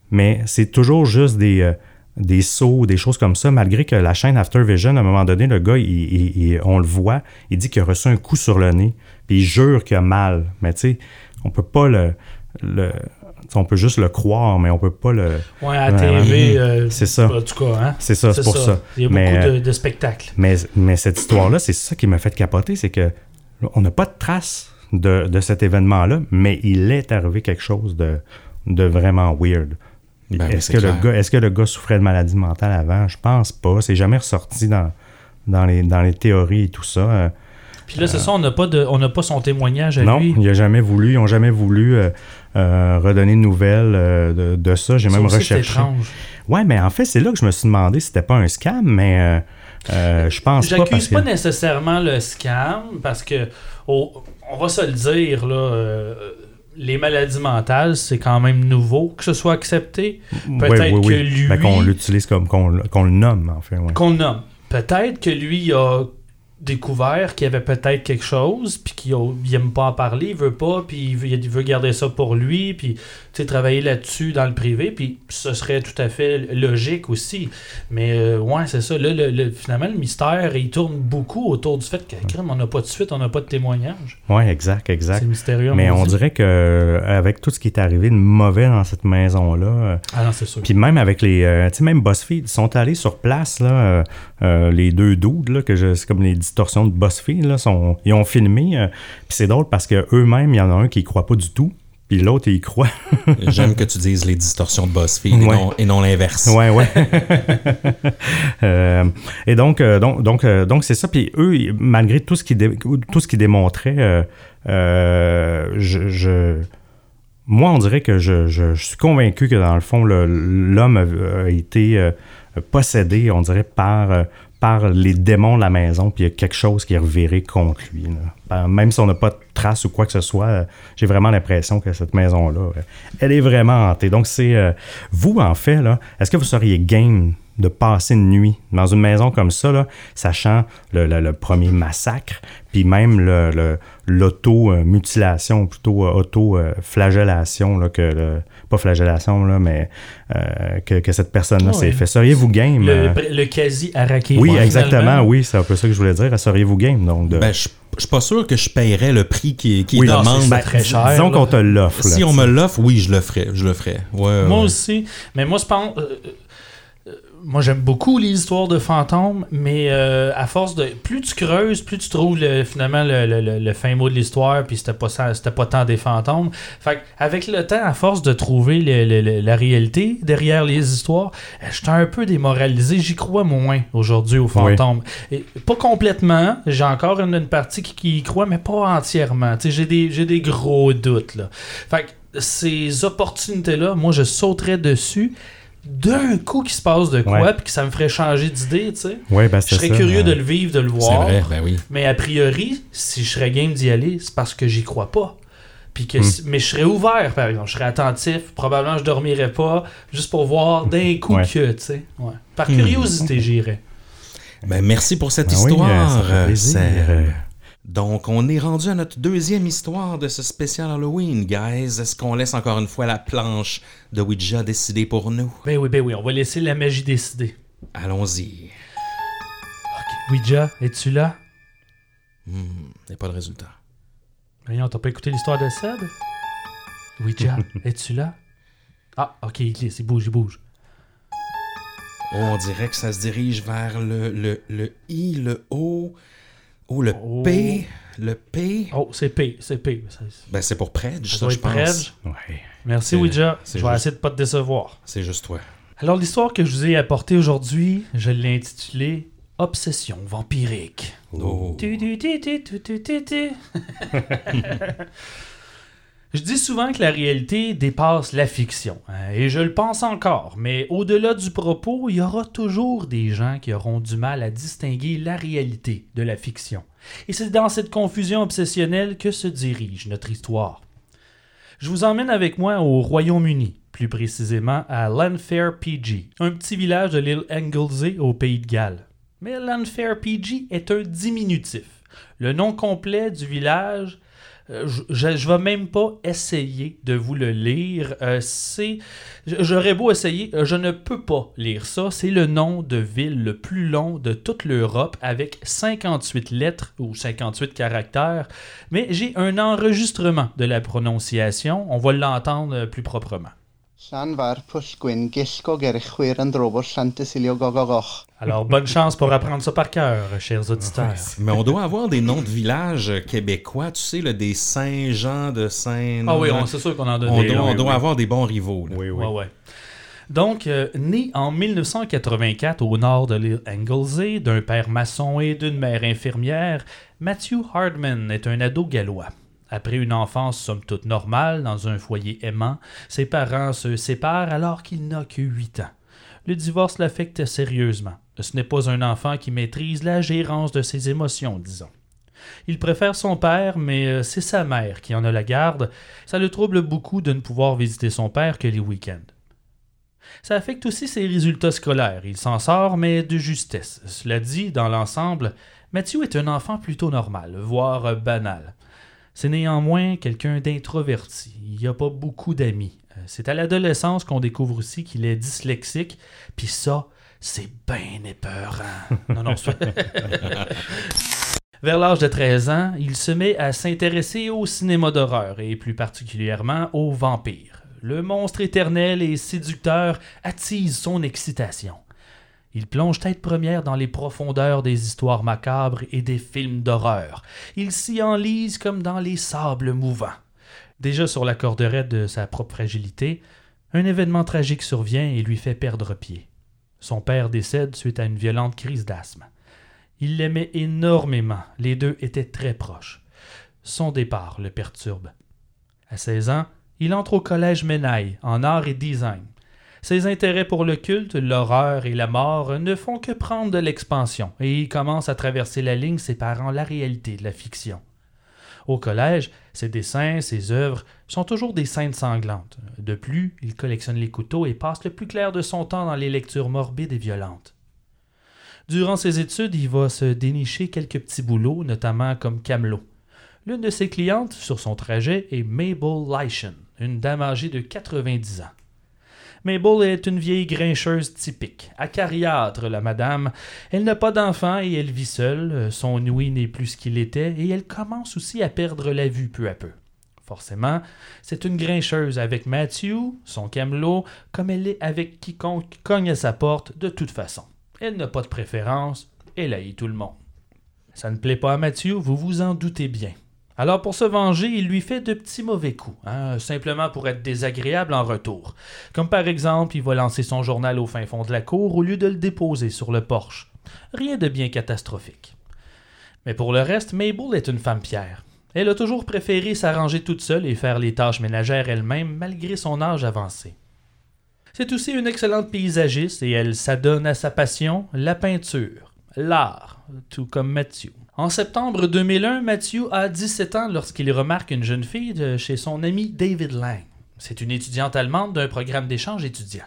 D: mais c'est toujours juste des, euh, des sauts, des choses comme ça, malgré que la chaîne After Vision, à un moment donné, le gars, il- il- il- on le voit, il dit qu'il a reçu un coup sur le nez, puis il jure qu'il a mal. Mais tu sais, on peut pas le... on peut juste le croire, mais on peut pas le...
B: Ouais, à TV. euh,
D: C'est ça.
B: En tout cas, hein.
D: C'est ça, c'est pour ça.
B: Il y a
D: Mais,
B: beaucoup
D: euh,
B: de, de spectacles.
D: Mais, mais cette histoire-là, c'est ça qui m'a fait capoter, c'est que on n'a pas de trace de, de cet événement-là, mais il est arrivé quelque chose de, de vraiment weird.
C: Ben oui,
D: est-ce, que le gars, est-ce que le gars souffrait de maladie mentale avant? Je pense pas. C'est jamais ressorti dans, dans, les, dans les théories et tout ça. Euh,
B: Puis là, c'est ça, on n'a pas, de, on n'a pas son témoignage à
D: non,
B: lui.
D: il a jamais voulu. Ils n'ont jamais voulu euh, euh, redonner de nouvelles euh, de, de ça. J'ai
B: Ça
D: même
B: aussi, c'est
D: recherché.
B: étrange.
D: Ouais, mais en fait, c'est là que je me suis demandé si c'était pas un scam, mais euh, euh, je pense pas. parce
B: J'accuse
D: que-
B: pas nécessairement le scam parce que oh, on va se le dire là, euh, les maladies mentales c'est quand même nouveau que ce soit accepté. Peut-être que lui-
D: Ben, qu'on l'utilise comme qu'on le- nomme, en fait. ouais.
B: Qu'on le nomme. Peut-être que lui a découvert qu'il y avait peut-être quelque chose puis qu'il a- il aime pas en parler, il veut pas puis il veut, il veut garder ça pour lui puis tu sais travailler là-dessus dans le privé puis ce serait tout à fait logique aussi. Mais euh, ouais, c'est ça. Là, le- le- finalement, le mystère, il tourne beaucoup autour du fait que crime, on n'a pas de suite, on n'a pas de témoignage.
D: Oui, exact, exact.
B: C'est mystérieux.
D: Mais on
B: dit.
D: dirait que euh, avec tout ce qui est arrivé de mauvais dans cette maison-là, euh,
B: Ah non, c'est sûr.
D: puis même avec les, tu sais, même BuzzFeed, ils sont allés sur place, là, euh, les deux dudes, là, que je- c'est comme les distorsions de BuzzFeed, là, sont, ils ont filmé, euh, puis c'est drôle parce que eux-mêmes, il y en a un qui y croit pas du tout, puis l'autre, il y croit.
C: J'aime que tu dises les distorsions de BuzzFeed et non, et non l'inverse.
D: Ouais, ouais. Euh, et donc, donc, donc, donc c'est ça. Puis eux, malgré tout ce qu'ils dé- tout ce qu'ils démontraient, je, je- moi, on dirait que je, je- je suis convaincu que dans le fond, le- l'homme a, a été euh, possédé, on dirait, par, euh, par les démons de la maison, puis il y a quelque chose qui est reviré contre lui. Ben, Même si on n'a pas de traces ou quoi que ce soit, euh, j'ai vraiment l'impression que cette maison-là, euh, elle est vraiment hantée. Donc, c'est euh, vous, en fait, là, est-ce que vous seriez game de passer une nuit dans une maison comme ça, là, sachant le, le- le premier massacre, puis même le- le- l'auto-mutilation, plutôt euh, auto-flagellation, là, que le- pas flagellation, là, mais euh, que, que cette personne-là s'est fait? Seriez-vous game?
B: Le,
D: euh,
B: le quasi araqué.
D: oui, exactement, oui, c'est un peu ça que je voulais dire. Seriez-vous game? Donc, de...
C: Ben, je je suis pas sûr que je payerais le prix qui, qui
D: Oui,
C: demande.
B: c'est
C: Ben,
B: très cher.
D: Disons qu'on te l'offre. là,
C: si on me l'offre, oui, je le ferais. Je le ferais. Ouais,
B: Moi
C: ouais.
B: aussi. Mais moi, je pense. euh, moi, j'aime beaucoup les histoires de fantômes, mais euh, à force de. Plus tu creuses, plus tu trouves le- finalement le, le- le- le fin mot de l'histoire, puis c'était pas, ça- c'était pas tant des fantômes. Fait que, avec le temps, à force de trouver la réalité derrière les histoires, j'étais un peu démoralisé. J'y crois moins aujourd'hui aux fantômes. Et pas complètement. J'ai encore une, une partie qui, qui y croit, mais pas entièrement. J'ai des, j'ai des gros doutes. Là. Fait que ces opportunités-là, moi, je sauterais dessus d'un coup qui se passe de quoi, puis que ça me ferait changer d'idée, tu sais.
D: Ouais, ben,
B: Je serais
D: ça,
B: curieux
D: euh,
B: de le vivre, de le
C: C'est
B: voir.
C: vrai, ben oui.
B: Mais a priori, si je serais game d'y aller, c'est parce que j'y crois pas. Puis que,
D: Hmm.
B: si- Mais je serais ouvert, par exemple. Je serais attentif. Probablement, je dormirais pas. Juste pour voir d'un coup
D: Ouais.
B: que, tu sais. Ouais. Par
C: Hmm.
B: curiosité, j'irais.
C: Ben, merci pour cette
D: Ben
C: histoire.
D: euh, ça fait plaisir.
C: Seb. Donc, on est rendu à notre deuxième histoire de ce spécial Halloween, guys. Est-ce qu'on laisse encore une fois la planche de Ouija décider pour nous?
B: Ben oui, ben oui, on va laisser la magie décider.
C: Allons-y.
B: Ok, Ouija, es-tu là?
C: Hmm, y a pas de résultat.
B: Voyons, t'as pas écouté l'histoire de Seb? Ouija, es-tu là? Ah, ok, il glisse, il bouge, il bouge.
C: Oh, on dirait que ça se dirige vers le, le, le I, le O. Oh, le
B: Oh.
C: P. Le P?
B: Oh, c'est P, c'est P.
C: Ben, c'est pour Predge,
B: ça
C: je pense.
B: Predge.
D: Ouais.
B: Merci, Ouija. Je vais
C: juste-
B: essayer de pas te décevoir.
C: C'est juste toi.
B: Alors, l'histoire que je vous ai apportée aujourd'hui, je l'ai intitulée Obsession vampirique.
C: Oh.
B: Je dis souvent que la réalité dépasse la fiction, hein, et je le pense encore, mais au-delà du propos, il y aura toujours des gens qui auront du mal à distinguer la réalité de la fiction. Et c'est dans cette confusion obsessionnelle que se dirige notre histoire. Je vous emmène avec moi au Royaume-Uni, plus précisément à Lanfair PG, un petit village de l'île Anglesey au pays de Galles. Mais Lanfair PG est un diminutif. Le nom complet du village, je, je vais même pas essayer de vous le lire. Euh, c'est, j'aurais beau essayer, euh, je ne peux pas lire ça. C'est le nom de ville le plus long de toute l'Europe avec 58 lettres ou 58 caractères. Mais j'ai un enregistrement de la prononciation. On va l'entendre euh, plus proprement. Alors, bonne chance pour apprendre ça par cœur, chers auditeurs.
C: Mais on doit avoir des noms de villages québécois, tu sais, là, des Saint-Jean de Saint...
B: Ah oui, on- c'est sûr qu'on en donne
C: On
B: des.
C: doit, on doit
B: oui.
C: avoir des bons rivaux. là.
D: Oui, oui.
B: Ouais, ouais. Donc, euh, né en 1984 au nord de l'île Anglesey, d'un père maçon et d'une mère infirmière, Matthew Hardman est un ado gallois. Après une enfance somme toute normale dans un foyer aimant, ses parents se séparent alors qu'il n'a que 8 ans. Le divorce l'affecte sérieusement. Ce n'est pas un enfant qui maîtrise la gérance de ses émotions, disons. Il préfère son père, mais euh, c'est sa mère qui en a la garde. Ça le trouble beaucoup de ne pouvoir visiter son père que les week-ends. Ça affecte aussi ses résultats scolaires. Il s'en sort, mais de justesse. Cela dit, dans l'ensemble, Mathieu est un enfant plutôt normal, voire euh, banal. C'est néanmoins quelqu'un d'introverti. Il n'y a pas beaucoup d'amis. Euh, C'est à l'adolescence qu'on découvre aussi qu'il est dyslexique, puis ça, c'est bien épeurant. Non, non, Vers l'âge de 13 ans, il se met à s'intéresser au cinéma d'horreur et plus particulièrement aux vampires. Le monstre éternel et séducteur attise son excitation. Il plonge tête première dans les profondeurs des histoires macabres et des films d'horreur. Il s'y enlise comme dans les sables mouvants. Déjà sur la corde raide de sa propre fragilité, un événement tragique survient et lui fait perdre pied. Son père décède suite à une violente crise d'asthme. Il l'aimait énormément, les deux étaient très proches. Son départ le perturbe. À 16 ans, il entre au collège Menaille en art et design. Ses intérêts pour le culte, l'horreur et la mort ne font que prendre de l'expansion et il commence à traverser la ligne séparant la réalité de la fiction. Au collège, ses dessins, ses œuvres sont toujours des scènes sanglantes. De plus, il collectionne les couteaux et passe le plus clair de son temps dans les lectures morbides et violentes. Durant ses études, il va se dénicher quelques petits boulots, notamment comme camelot. L'une de ses clientes sur son trajet est Mabel Lyshon, une dame âgée de 90 ans. Mabel est une vieille grincheuse typique, acariâtre la madame. Elle n'a pas d'enfant et elle vit seule, son ouïe n'est plus ce qu'il était et elle commence aussi à perdre la vue peu à peu. Forcément, c'est une grincheuse avec Matthew, son camelot, comme elle est avec quiconque cogne à sa porte de toute façon. Elle n'a pas de préférence, elle haït tout le monde. Ça ne plaît pas à Mathieu, vous vous en doutez bien. Alors pour se venger, il lui fait de petits mauvais coups, hein, simplement pour être désagréable en retour. Comme par exemple, il va lancer son journal au fin fond de la cour au lieu de le déposer sur le porche. Rien de bien catastrophique. Mais pour le reste, Mabel est une femme pierre. Elle a toujours préféré s'arranger toute seule et faire les tâches ménagères elle-même malgré son âge avancé. C'est aussi une excellente paysagiste et elle s'adonne à sa passion, la peinture, l'art, tout comme Mathieu. En septembre 2001, Mathieu a 17 ans lorsqu'il remarque une jeune fille chez son ami David Lang. C'est une étudiante allemande d'un programme d'échange étudiant.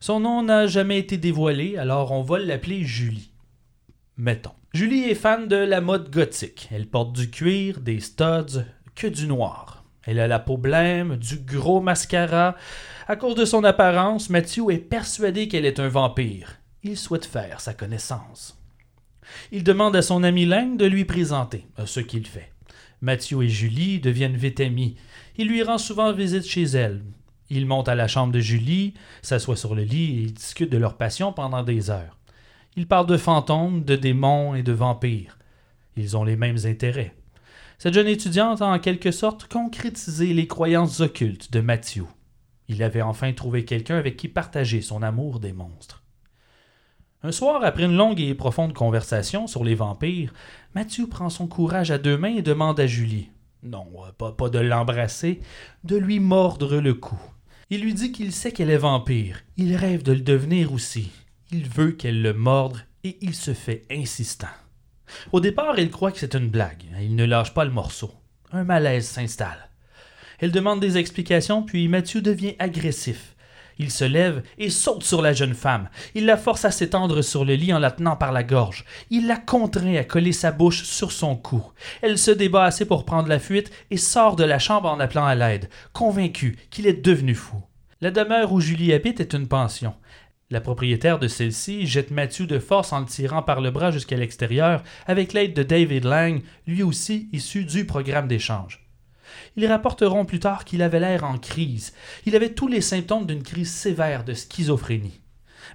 B: Son nom n'a jamais été dévoilé, alors on va l'appeler Julie. Mettons. Julie est fan de la mode gothique. Elle porte du cuir, des studs, que du noir. Elle a la peau blême, du gros mascara. À cause de son apparence, Matthew est persuadé qu'elle est un vampire. Il souhaite faire sa connaissance. Il demande à son ami Lang de lui présenter, ce qu'il fait. Matthew et Julie deviennent vite amis. Il lui rend souvent visite chez elle. Il monte à la chambre de Julie, s'assoit sur le lit et discute de leur passion pendant des heures. Ils parlent de fantômes, de démons et de vampires. Ils ont les mêmes intérêts. Cette jeune étudiante a en quelque sorte concrétisé les croyances occultes de Matthew. Il avait enfin trouvé quelqu'un avec qui partager son amour des monstres. Un soir, après une longue et profonde conversation sur les vampires, Mathieu prend son courage à deux mains et demande à Julie non, pas, pas de l'embrasser, de lui mordre le cou. Il lui dit qu'il sait qu'elle est vampire. Il rêve de le devenir aussi. Il veut qu'elle le morde et il se fait insistant. Au départ, il croit que c'est une blague. Il ne lâche pas le morceau. Un malaise s'installe. Elle demande des explications, puis Mathieu devient agressif. Il se lève et saute sur la jeune femme. Il la force à s'étendre sur le lit en la tenant par la gorge. Il la contraint à coller sa bouche sur son cou. Elle se débat assez pour prendre la fuite et sort de la chambre en appelant à l'aide, convaincue qu'il est devenu fou. La demeure où Julie habite est une pension. La propriétaire de celle-ci jette Matthew de force en le tirant par le bras jusqu'à l'extérieur avec l'aide de David Lang, lui aussi issu du programme d'échange. Ils rapporteront plus tard qu'il avait l'air en crise. Il avait tous les symptômes d'une crise sévère de schizophrénie.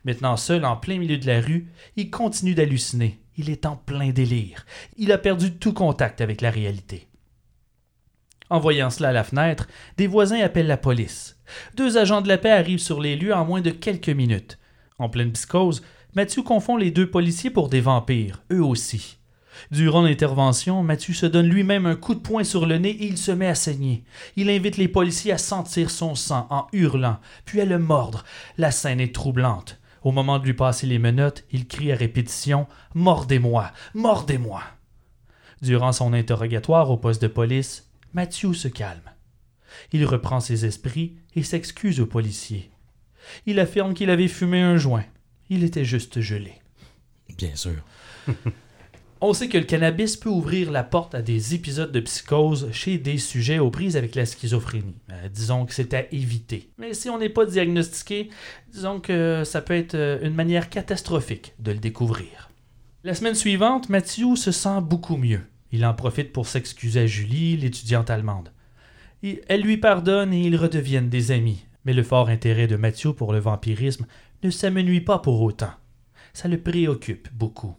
B: Maintenant seul en plein milieu de la rue, il continue d'halluciner. Il est en plein délire. Il a perdu tout contact avec la réalité. En voyant cela à la fenêtre, des voisins appellent la police. Deux agents de la paix arrivent sur les lieux en moins de quelques minutes. En pleine psychose, Mathieu confond les deux policiers pour des vampires, eux aussi. Durant l'intervention, Mathieu se donne lui-même un coup de poing sur le nez et il se met à saigner. Il invite les policiers à sentir son sang en hurlant, puis à le mordre. La scène est troublante. Au moment de lui passer les menottes, il crie à répétition Mordez-moi Mordez-moi Durant son interrogatoire au poste de police, Mathieu se calme. Il reprend ses esprits et s'excuse aux policiers. Il affirme qu'il avait fumé un joint. Il était juste gelé.
C: Bien sûr.
B: On sait que le cannabis peut ouvrir la porte à des épisodes de psychose chez des sujets aux prises avec la schizophrénie. Euh, disons que c'est à éviter. Mais si on n'est pas diagnostiqué, disons que ça peut être euh, une manière catastrophique de le découvrir. La semaine suivante, Mathieu se sent beaucoup mieux. Il en profite pour s'excuser à Julie, l'étudiante allemande. elle lui pardonne et ils redeviennent des amis. Mais le fort intérêt de Mathieu pour le vampirisme ne s'amenuit pas pour autant. Ça le préoccupe beaucoup.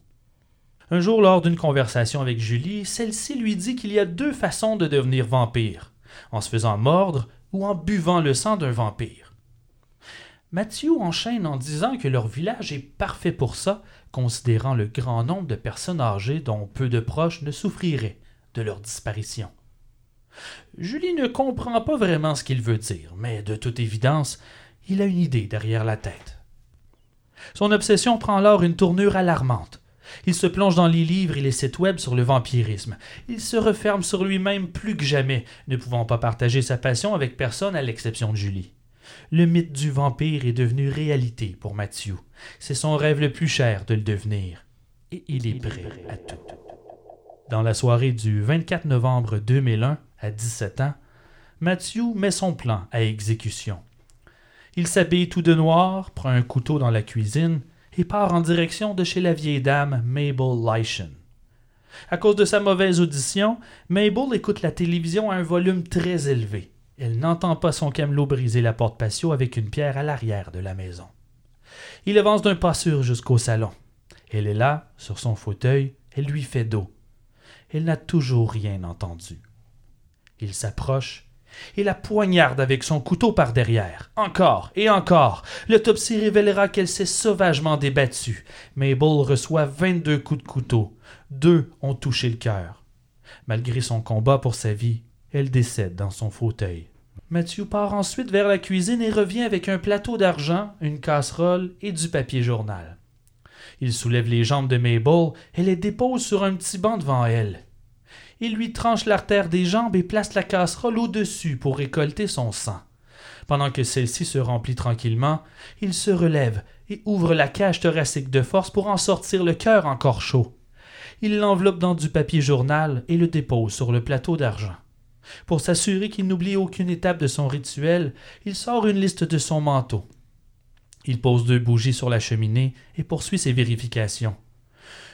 B: Un jour, lors d'une conversation avec Julie, celle-ci lui dit qu'il y a deux façons de devenir vampire en se faisant mordre ou en buvant le sang d'un vampire. Mathieu enchaîne en disant que leur village est parfait pour ça, considérant le grand nombre de personnes âgées dont peu de proches ne souffriraient de leur disparition. Julie ne comprend pas vraiment ce qu'il veut dire, mais de toute évidence, il a une idée derrière la tête. Son obsession prend alors une tournure alarmante. Il se plonge dans les livres et les sites web sur le vampirisme. Il se referme sur lui-même plus que jamais, ne pouvant pas partager sa passion avec personne à l'exception de Julie. Le mythe du vampire est devenu réalité pour Mathieu. C'est son rêve le plus cher de le devenir. Et il est prêt à tout. Dans la soirée du 24 novembre 2001, à 17 ans, Mathieu met son plan à exécution. Il s'habille tout de noir, prend un couteau dans la cuisine et part en direction de chez la vieille dame Mabel Lyshan. À cause de sa mauvaise audition, Mabel écoute la télévision à un volume très élevé. Elle n'entend pas son camelot briser la porte patio avec une pierre à l'arrière de la maison. Il avance d'un pas sûr jusqu'au salon. Elle est là, sur son fauteuil, elle lui fait dos. Elle n'a toujours rien entendu. Il s'approche et la poignarde avec son couteau par derrière. Encore et encore. L'autopsie révélera qu'elle s'est sauvagement débattue. Mabel reçoit 22 coups de couteau. Deux ont touché le cœur. Malgré son combat pour sa vie, elle décède dans son fauteuil. Mathieu part ensuite vers la cuisine et revient avec un plateau d'argent, une casserole et du papier journal. Il soulève les jambes de Mabel et les dépose sur un petit banc devant elle il lui tranche l'artère des jambes et place la casserole au-dessus pour récolter son sang. Pendant que celle-ci se remplit tranquillement, il se relève et ouvre la cage thoracique de force pour en sortir le cœur encore chaud. Il l'enveloppe dans du papier journal et le dépose sur le plateau d'argent. Pour s'assurer qu'il n'oublie aucune étape de son rituel, il sort une liste de son manteau. Il pose deux bougies sur la cheminée et poursuit ses vérifications.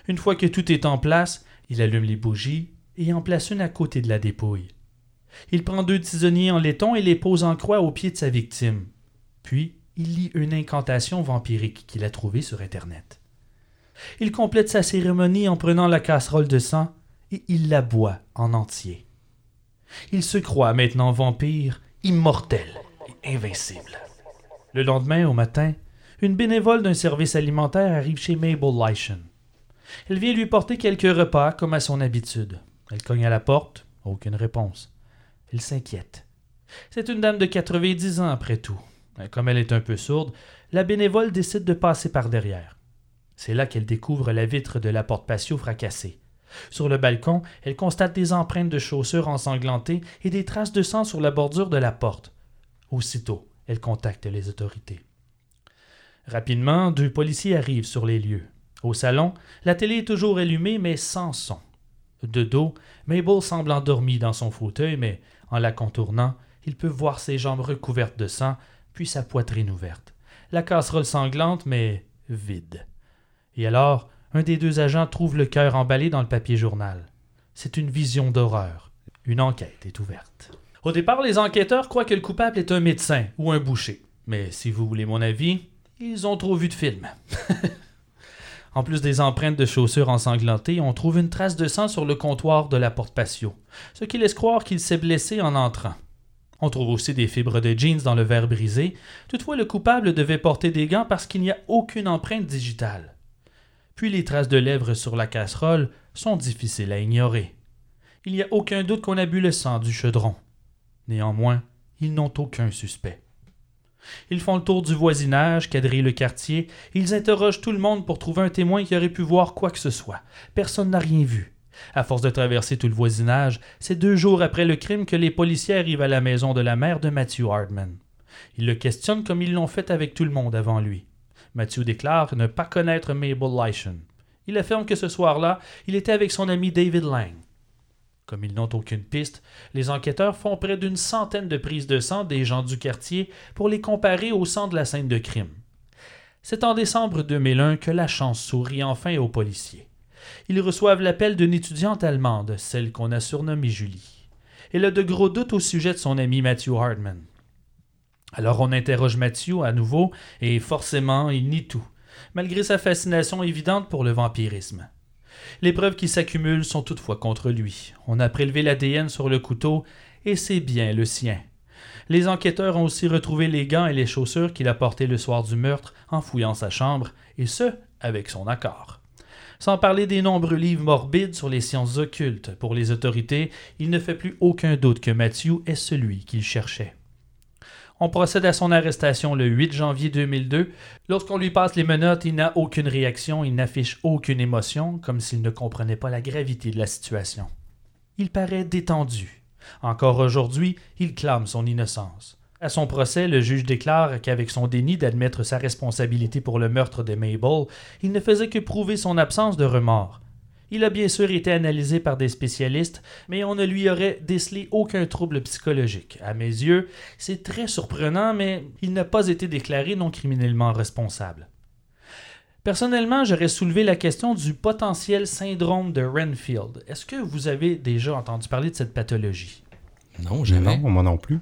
B: Une fois que tout est en place, il allume les bougies et en place une à côté de la dépouille. Il prend deux tisonniers en laiton et les pose en croix au pied de sa victime. Puis, il lit une incantation vampirique qu'il a trouvée sur Internet. Il complète sa cérémonie en prenant la casserole de sang et il la boit en entier. Il se croit maintenant vampire, immortel et invincible. Le lendemain, au matin, une bénévole d'un service alimentaire arrive chez Mabel Lyshon. Elle vient lui porter quelques repas comme à son habitude. Elle cogne à la porte, aucune réponse. Elle s'inquiète. C'est une dame de 90 ans après tout. Comme elle est un peu sourde, la bénévole décide de passer par derrière. C'est là qu'elle découvre la vitre de la porte patio fracassée. Sur le balcon, elle constate des empreintes de chaussures ensanglantées et des traces de sang sur la bordure de la porte. Aussitôt, elle contacte les autorités. Rapidement, deux policiers arrivent sur les lieux. Au salon, la télé est toujours allumée, mais sans son. De dos, Mabel semble endormie dans son fauteuil, mais en la contournant, il peut voir ses jambes recouvertes de sang, puis sa poitrine ouverte. La casserole sanglante, mais vide. Et alors, un des deux agents trouve le cœur emballé dans le papier journal. C'est une vision d'horreur. Une enquête est ouverte. Au départ, les enquêteurs croient que le coupable est un médecin ou un boucher. Mais si vous voulez mon avis, ils ont trop vu de films. en plus des empreintes de chaussures ensanglantées, on trouve une trace de sang sur le comptoir de la porte patio, ce qui laisse croire qu'il s'est blessé en entrant. On trouve aussi des fibres de jeans dans le verre brisé. Toutefois, le coupable devait porter des gants parce qu'il n'y a aucune empreinte digitale. Puis les traces de lèvres sur la casserole sont difficiles à ignorer. Il n'y a aucun doute qu'on a bu le sang du chaudron. Néanmoins, ils n'ont aucun suspect. Ils font le tour du voisinage, quadrillent le quartier, ils interrogent tout le monde pour trouver un témoin qui aurait pu voir quoi que ce soit. Personne n'a rien vu. À force de traverser tout le voisinage, c'est deux jours après le crime que les policiers arrivent à la maison de la mère de Matthew Hardman. Ils le questionnent comme ils l'ont fait avec tout le monde avant lui. Matthew déclare ne pas connaître Mabel Lyshon. Il affirme que ce soir-là, il était avec son ami David Lang. Comme ils n'ont aucune piste, les enquêteurs font près d'une centaine de prises de sang des gens du quartier pour les comparer au sang de la scène de crime. C'est en décembre 2001 que la chance sourit enfin aux policiers. Ils reçoivent l'appel d'une étudiante allemande, celle qu'on a surnommée Julie. Elle a de gros doutes au sujet de son ami Matthew Hardman. Alors on interroge Matthew à nouveau, et forcément il nie tout, malgré sa fascination évidente pour le vampirisme. Les preuves qui s'accumulent sont toutefois contre lui. On a prélevé l'ADN sur le couteau, et c'est bien le sien. Les enquêteurs ont aussi retrouvé les gants et les chaussures qu'il a portés le soir du meurtre en fouillant sa chambre, et ce, avec son accord. Sans parler des nombreux livres morbides sur les sciences occultes, pour les autorités, il ne fait plus aucun doute que Matthew est celui qu'il cherchait. On procède à son arrestation le 8 janvier 2002. Lorsqu'on lui passe les menottes, il n'a aucune réaction, il n'affiche aucune émotion, comme s'il ne comprenait pas la gravité de la situation. Il paraît détendu. Encore aujourd'hui, il clame son innocence. À son procès, le juge déclare qu'avec son déni d'admettre sa responsabilité pour le meurtre de Mabel, il ne faisait que prouver son absence de remords. Il a bien sûr été analysé par des spécialistes, mais on ne lui aurait décelé aucun trouble psychologique. À mes yeux, c'est très surprenant, mais il n'a pas été déclaré non criminellement responsable. Personnellement, j'aurais soulevé la question du potentiel syndrome de Renfield. Est-ce que vous avez déjà entendu parler de cette pathologie?
C: Non, jamais.
D: Non, moi non plus.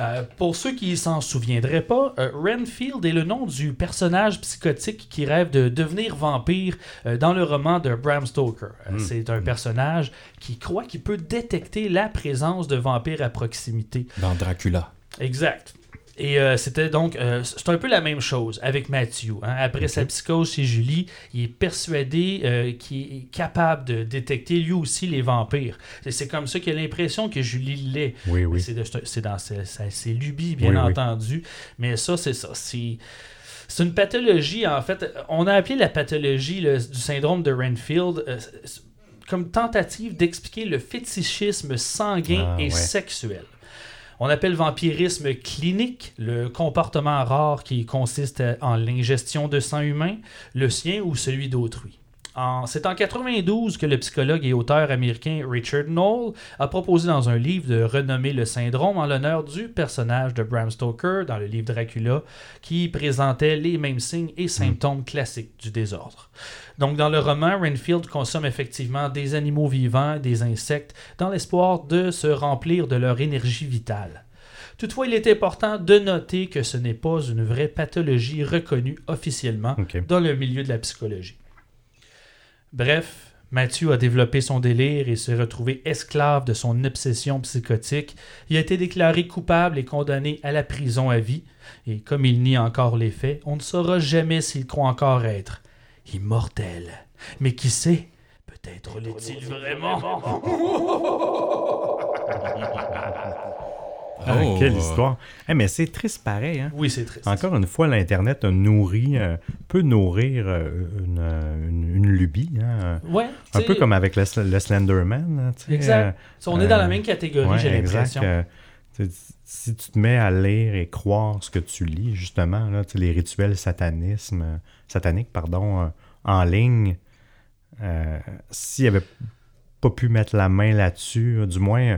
B: Euh, pour ceux qui s'en souviendraient pas, euh, Renfield est le nom du personnage psychotique qui rêve de devenir vampire euh, dans le roman de Bram Stoker. C'est un personnage qui croit qu'il peut détecter la présence de vampires à proximité.
C: Dans Dracula.
B: Exact. Et euh, c'était donc, euh, c'est un peu la même chose avec Matthew. hein. Après sa psychose chez Julie, il est persuadé euh, qu'il est capable de détecter lui aussi les vampires. C'est- C'est comme ça qu'il a l'impression que Julie l'est.
D: Oui, oui.
B: C'est dans ses, lubies, bien
D: Oui,
B: entendu. Mais ça, c'est ça. C'est. C'est une pathologie, en fait. On a appelé la pathologie le- du syndrome de Renfield comme tentative d'expliquer le fétichisme sanguin
D: Ah,
B: et
D: ouais.
B: sexuel. On appelle vampirisme clinique le comportement rare qui consiste en l'ingestion de sang humain, le sien ou celui d'autrui. En- C'est en 92 que le psychologue et auteur américain Richard Knoll a proposé dans un livre de renommer le syndrome en l'honneur du personnage de Bram Stoker dans le livre Dracula qui présentait les mêmes signes et symptômes classiques du désordre. Donc dans le roman, Renfield consomme effectivement des animaux vivants, des insectes, dans l'espoir de se remplir de leur énergie vitale. Toutefois, il est important de noter que ce n'est pas une vraie pathologie reconnue officiellement dans le milieu de la psychologie. Bref, Mathieu a développé son délire et s'est retrouvé esclave de son obsession psychotique. Il a été déclaré coupable et condamné à la prison à vie. Et comme il nie encore les faits, on ne saura jamais s'il croit encore être immortel. Mais qui sait Peut-être l'est-il vraiment?
D: Ah,
C: Oh.
D: quelle histoire. Eh, mais c'est triste pareil. Hein?
B: Oui, c'est triste.
D: Encore une fois, l'Internet a nourri, euh, peut nourrir euh, une, euh, une- une lubie. hein.
B: Ouais,
D: Un peu comme avec le, le Slenderman. hein,
B: Exact. On est dans la
D: euh,
B: même catégorie,
D: ouais,
B: j'ai l'impression.
D: euh, si tu te mets à lire et croire ce que tu lis, justement, là, les rituels satanisme, euh, sataniques pardon, euh, en ligne, euh, s'il avait pas pu mettre la main là-dessus, euh, du moins, euh,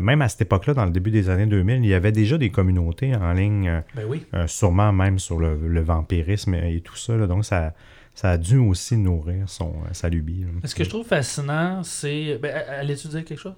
D: même à cette époque-là, dans le début des années 2000, il y avait déjà des communautés en ligne, euh,
B: Ben oui.
D: euh, sûrement même sur le, le vampirisme et tout ça. là. donc, ça, ça a dû aussi nourrir son, euh, sa lubie. là.
B: Ce que je trouve fascinant, c'est. Ben, allais-tu dire quelque chose?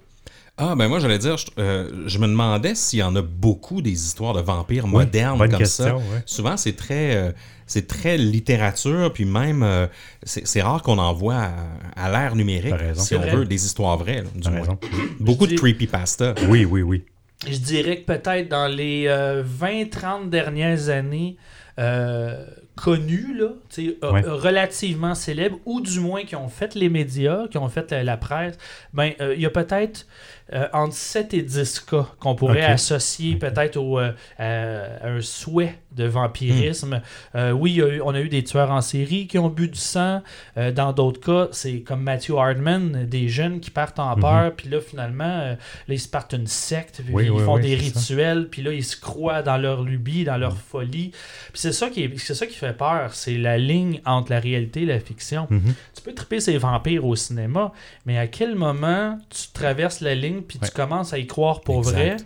C: Ah, ben moi, j'allais dire, je, euh, je me demandais s'il y en a beaucoup des histoires de vampires
D: Oui,
C: modernes comme
D: question,
C: ça.
D: ouais.
C: Souvent, c'est très, euh, c'est très littérature, puis même, euh, c'est rare qu'on en voit à, à l'ère numérique, si on
B: vrai.
C: veut, des histoires vraies, là, du moins.
D: raison.
C: Beaucoup de creepypasta.
D: Oui, oui, oui.
B: Je dirais que peut-être dans les 20-30 dernières années euh, connues, là, tu sais, euh,
D: Ouais.
B: relativement célèbres, ou du moins qui ont fait les médias, qui ont fait la, la presse, ben, euh, il y a peut-être euh, entre 7 et 10 cas qu'on pourrait associer peut-être au, euh, à un souhait de vampirisme. Euh, oui, a eu- on a eu des tueurs en série qui ont bu du sang. Euh, dans d'autres cas, c'est comme Matthew Hardman, des jeunes qui partent en peur, puis là, finalement, euh, là, ils se partent une secte, puis
D: Oui,
B: ils
D: oui,
B: font
D: oui,
B: des rituels, puis là, ils se croient dans leur lubie, dans leur folie. Puis c'est ça, qui est- ça qui fait peur, c'est la ligne entre la réalité et la fiction.
D: Mhm.
B: Tu peux triper ces vampires au cinéma, mais à quel moment tu traverses la ligne, puis
D: Ouais.
B: tu commences à y croire pour
C: Exact.
B: vrai?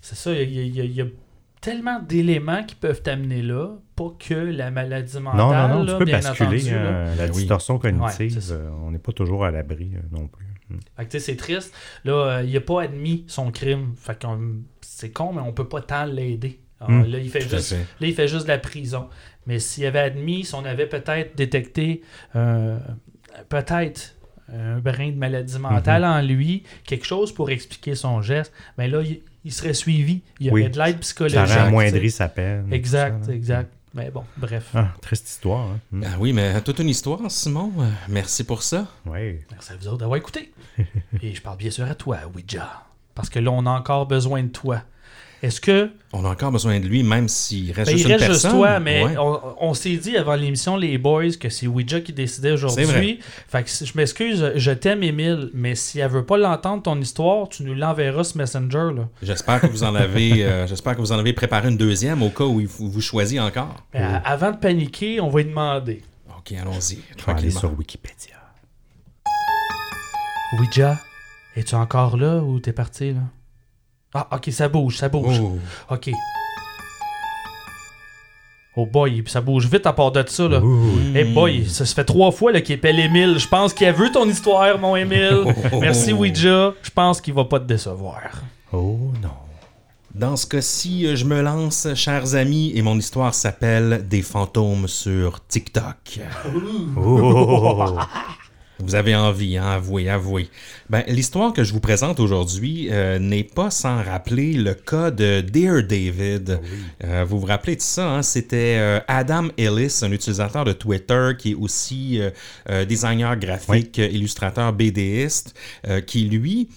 B: C'est ça, il y a- y y tellement d'éléments qui peuvent t'amener là, pas que la maladie mentale.
D: Non, non, non,
B: là,
D: tu peux
B: bien
D: basculer
B: entendu,
D: euh, la
C: Ben oui.
D: distorsion
B: Ouais,
D: cognitive. euh, on n'est pas toujours à l'abri euh, non plus. Mm.
B: Fait que, tu sais, c'est triste. Là, il n'a pas admis son crime. Fait qu'on- c'est con, mais on peut pas tant l'aider. Alors,
D: Hmm.
B: Là, il fait juste,
C: fait.
B: là, il fait juste de la prison. Mais s'il avait admis, si on avait peut-être détecté peut-être un brin de maladie mentale
D: Mhm.
B: en lui, quelque chose pour expliquer son geste, ben là, il, il serait suivi. Il y
D: Oui.
B: aurait de l'aide
D: Ça
B: psychologique.
D: aurait amoindri sa peine.
B: Exact,
D: ça,
B: exact. Mais bon, bref.
D: Ah, triste histoire. Hein? Mm.
C: Ah oui, mais toute une histoire, Simon. Euh, Merci pour ça.
D: Ouais.
B: Merci à vous autres d'avoir écouté. Et je parle bien sûr à toi, Ouija. Parce que là, on a encore besoin de toi. Est-ce que.
C: On a encore besoin de lui, même s'il reste
B: Ben,
C: juste
B: il
C: une
B: reste juste
C: personne.
B: toi, mais
C: Ouais.
B: on, on s'est dit avant l'émission, les boys, que c'est Ouija qui décidait aujourd'hui. Fait que je m'excuse, je t'aime, Émile, mais si elle veut pas l'entendre, ton histoire, tu nous l'enverras ce Messenger.
C: J'espère que vous en avez, euh, j'espère que vous en avez préparé une deuxième au cas où il vous, vous choisit encore.
B: À- avant de paniquer, on va lui demander.
C: Ok, allons-y.
D: Vais aller
C: Tranquillement.
D: sur Wikipédia.
B: Ouija, es-tu encore là ou t'es parti là? Ah, ok, ça bouge, ça bouge.
C: Oh.
B: Ok. Oh boy, ça bouge vite à part de ça là.
D: Ouh.
B: Eh boy, ça se fait trois fois qu'il appelle Émile. Je pense qu'il a vu ton histoire, mon Émile. Merci Ouija. Je pense qu'il va pas te décevoir.
D: Oh non.
C: Dans ce cas-ci, euh, je me lance, chers amis, et mon histoire s'appelle Des fantômes sur TikTok.
D: Oh.
C: Vous avez envie, hein? Avouez, avouez. Ben, l'histoire que je vous présente aujourd'hui euh, n'est pas sans rappeler le cas de Dear David. Euh, vous vous rappelez de ça, hein? C'était euh, Adam Ellis, un utilisateur de Twitter qui est aussi euh, euh, designer graphique, illustrateur BDiste, euh, qui lui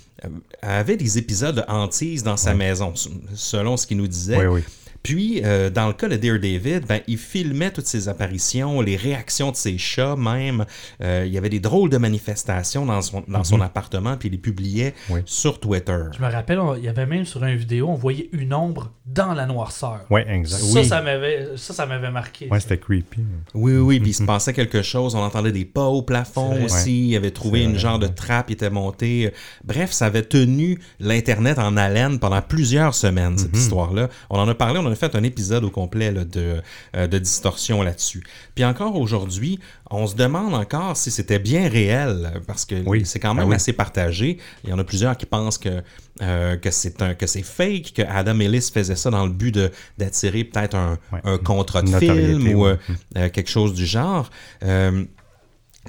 C: avait des épisodes de hantise dans sa maison, selon ce qu'il nous disait.
D: Oui, oui.
C: Puis, euh, dans le cas de Dear David, ben, il filmait toutes ses apparitions, les réactions de ses chats même. Euh, il y avait des drôles de manifestations dans son, dans son appartement, puis il les publiait
D: Oui.
C: sur Twitter.
B: Je me rappelle, on- il y avait même sur une vidéo, on voyait une ombre dans la noirceur.
D: Oui, exact.
B: Ça,
C: Oui.
B: ça m'avait, ça, ça m'avait marqué.
D: Ouais, c'était creepy.
C: Oui, oui, puis il se passait quelque chose. On entendait des pas au plafond aussi. Il avait trouvé une
D: vrai,
C: genre de
D: ouais.
C: trappe, il était monté. Bref, ça avait tenu l'Internet en haleine pendant plusieurs semaines, cette histoire-là. On en a parlé, on en a fait un épisode au complet là, de, euh, de distorsion là-dessus. Puis encore aujourd'hui, on se demande encore si c'était bien réel, parce que
D: Oui.
C: c'est quand
D: Ben
C: même
D: oui.
C: assez partagé. Il y en a plusieurs qui pensent que, euh, que c'est un que c'est fake, que Adam Ellis faisait ça dans le but de- d'attirer peut-être un,
D: Ouais.
C: un contrat de
D: Notoriété,
C: film ou euh, euh, quelque chose du genre.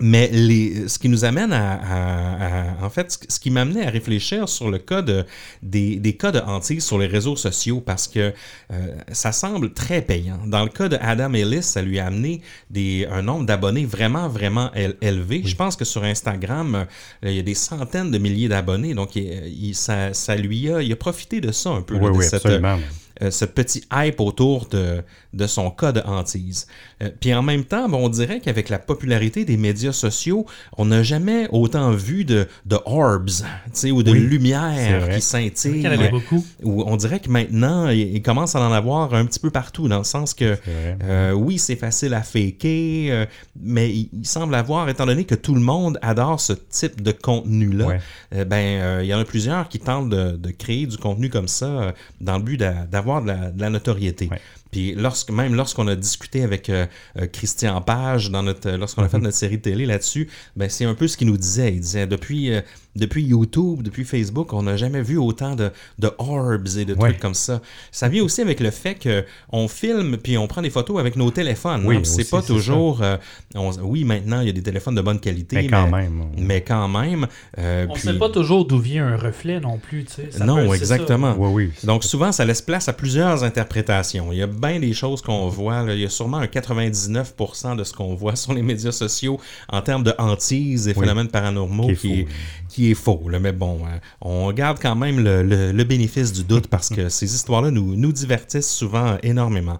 C: Mais les, ce qui nous amène à, à- à- en fait, ce, qui m'amenait à réfléchir sur le cas de, des, des cas de hantise sur les réseaux sociaux parce que euh, ça semble très payant. Dans le cas de Adam Ellis, ça lui a amené des, un nombre d'abonnés vraiment, vraiment éle- élevé. Je pense que sur Instagram, euh, il y a des centaines de milliers d'abonnés. Donc, il, il- ça, ça lui a, il a profité de ça un peu. là,
D: Oui,
C: de
D: oui,
C: cette,
D: absolument.
C: Euh, ce petit hype autour de, de son cas de hantise. Euh, puis en même temps, bon, on dirait qu'avec la popularité des médias sociaux, on n'a jamais autant vu de, de orbs, tu sais, ou de
D: Oui,
C: lumière qui
B: en avait beaucoup.
C: Où on dirait que maintenant, il, il commence à en avoir un petit peu partout, dans le sens que, euh, oui, c'est facile à faker, euh, mais il, il semble avoir, étant donné que tout le monde adore ce type de contenu-là,
D: Ouais.
C: euh, ben, euh, il y en a plusieurs qui tentent de, de créer du contenu comme ça euh, dans le but d'a- de la, de la notoriété.
D: Ouais.
C: Puis lorsque, même lorsqu'on a discuté avec euh, euh, Christian Page, dans notre, lorsqu'on a fait notre série de télé là-dessus, ben, c'est un peu ce qu'il nous disait. Il disait, depuis, euh, depuis YouTube, depuis Facebook, on n'a jamais vu autant de, de orbs et de
D: Ouais.
C: trucs comme ça. Ça vient aussi avec le fait qu'on filme puis on prend des photos avec nos téléphones.
D: Oui,
C: hein. C'est pas toujours... euh, on- oui, maintenant, il y a des téléphones de bonne qualité,
D: Mais quand même. on-
C: mais quand même. euh,
B: On
C: puis-
B: sait pas toujours d'où vient un reflet non plus, tu sais. Ça
C: non,
B: peut-
C: exactement.
D: Oui, oui.
C: Donc souvent, ça laisse place à plusieurs interprétations. Il y a bien des choses qu'on voit. là. Il y a sûrement un 99% de ce qu'on voit sur les médias sociaux en termes de hantises et
D: Oui.
C: phénomènes paranormaux
D: Qui est
C: qui est,
D: faux,
C: qui est faux. là. Mais bon, euh, on garde quand même le, le- le bénéfice du doute parce que ces histoires-là nous, nous divertissent souvent énormément.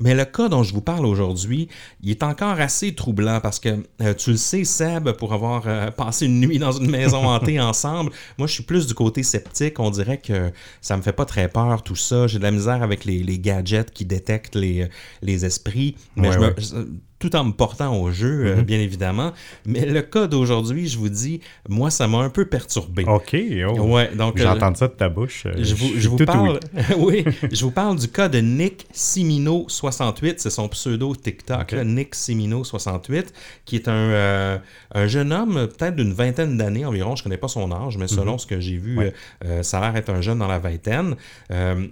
C: Mais le cas dont je vous parle aujourd'hui, il est encore assez troublant parce que euh, tu le sais, Seb, pour avoir euh, passé une nuit dans une maison hantée ensemble, moi je suis plus du côté sceptique. On dirait que ça me fait pas très peur tout ça. J'ai de la misère avec les, les gadgets qui détectent les, les esprits. Mais
D: Ouais,
C: je me-
D: ouais.
C: Tout en me portant au jeu, euh, bien évidemment. Mais le cas d'aujourd'hui, je vous dis, moi, ça m'a un peu perturbé.
D: OK. oh.
C: Ouais, donc euh,
D: entendu ça de ta bouche. euh,
C: je vous, je vous parle,
D: oui.
C: je vous parle du cas de Nick Simino 68, c'est son pseudo TikTok,
D: Ok.
C: là, Nick Simino 68, qui est un, euh, un jeune homme peut-être d'une vingtaine d'années environ, je connais pas son âge, mais selon ce que j'ai vu,
D: Mhm. Ouais.
C: euh, ça a l'air être un jeune dans la vingtaine.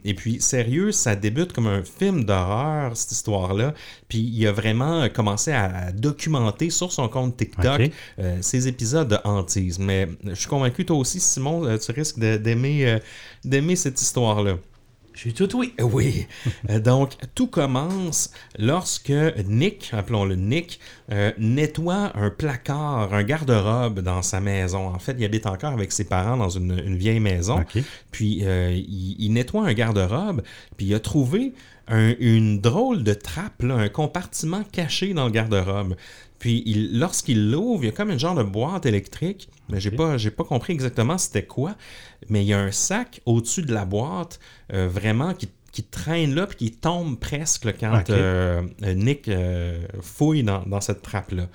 C: Et puis sérieux, ça débute comme un film d'horreur cette histoire-là. Puis il a vraiment commencé à, documenter sur son compte TikTok
D: Ok.
C: euh, ces épisodes de hantise. Mais je suis convaincu, toi aussi, Simon, euh, tu risques d'aimer euh, d'aimer cette histoire-là.
B: Je suis tout oui.
C: Oui. Euh, Donc, tout commence lorsque Nick, appelons-le Nick, euh, nettoie un placard, un garde-robe dans sa maison. En fait, il habite encore avec ses parents dans une, une vieille maison. Puis, euh, il, il nettoie un garde-robe, puis il a trouvé un- une drôle de trappe, là, un compartiment caché dans le garde-robe. Puis, il- lorsqu'il l'ouvre, il y a comme une genre de boîte électrique, mais j'ai pas, j'ai pas compris exactement c'était quoi. Mais il y a un sac au-dessus de la boîte, euh, vraiment, qui, qui traîne là, puis qui tombe presque là, quand euh, Nick euh, fouille dans, dans cette trappe-là.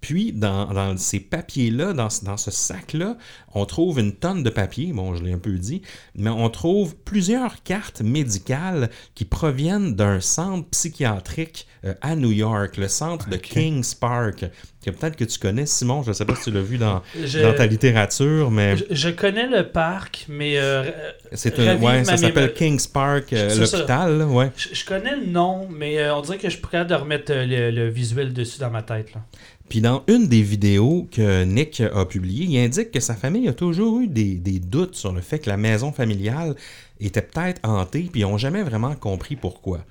C: Puis, dans, dans ces papiers-là, dans, ce- dans ce sac-là, on trouve une tonne de papiers, bon, je l'ai un peu dit, mais on trouve plusieurs cartes médicales qui proviennent d'un centre psychiatrique euh, à New York, le centre de Kings Park, que peut-être que tu connais, Simon, je ne sais pas si tu l'as vu dans,
B: Je-
C: dans ta littérature, mais
B: Je, je connais le parc, mais euh,
C: c'est ouais, ça s'appelle. Kings Park, euh, l'hôpital, ouais.
B: je, je connais le nom, mais euh, on dirait que je pourrais de remettre le, le visuel dessus dans ma tête. Là.
C: Puis dans une des vidéos que Nick a publiées, il indique que sa famille a toujours eu des, des doutes sur le fait que la maison familiale était peut-être hantée, puis ils n'ont jamais vraiment compris pourquoi.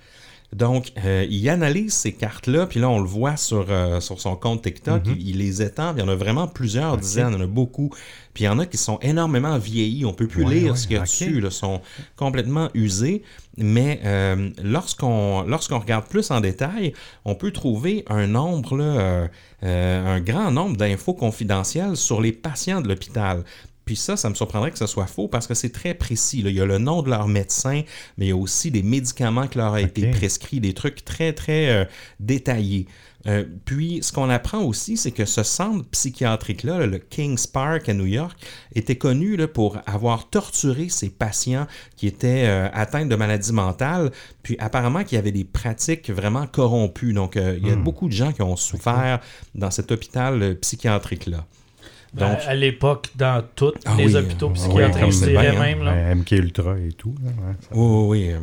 C: Donc, euh, il analyse ces cartes-là, puis là, on le voit sur, euh, sur son compte TikTok,
D: Mhm.
C: il, il les étend, puis il y en a vraiment plusieurs dizaines, il y en a beaucoup. Puis il y en a qui sont énormément vieillis, on peut plus
D: Ouais,
C: lire
D: ouais,
C: ce qu'il y a dessus, là, sont complètement usés. Mais euh, lorsqu'on lorsqu'on regarde plus en détail, on peut trouver un nombre, là, un grand nombre d'infos confidentielles sur les patients de l'hôpital. Puis ça, ça me surprendrait que ce soit faux parce que c'est très précis. là. Il y a le nom de leur médecin, mais il y a aussi des médicaments qui leur ont été prescrits, des trucs très, très euh, détaillés. Euh, puis, ce qu'on apprend aussi, c'est que ce centre psychiatrique-là, là, le Kings Park à New York, était connu là, pour avoir torturé ses patients qui étaient euh, atteints de maladies mentales. Puis, apparemment, qu'il y avait des pratiques vraiment corrompues. Donc, euh, il y a beaucoup de gens qui ont souffert dans cet hôpital psychiatrique-là. Donc,
B: à, à l'époque, dans tous
C: Ah
B: les
C: oui,
B: hôpitaux psychiatriques,
C: c'est
B: dirais
C: bien, hein.
B: même. Là.
D: Ouais, MK Ultra et tout. là, ouais, ça-
C: Oui, oui, oui.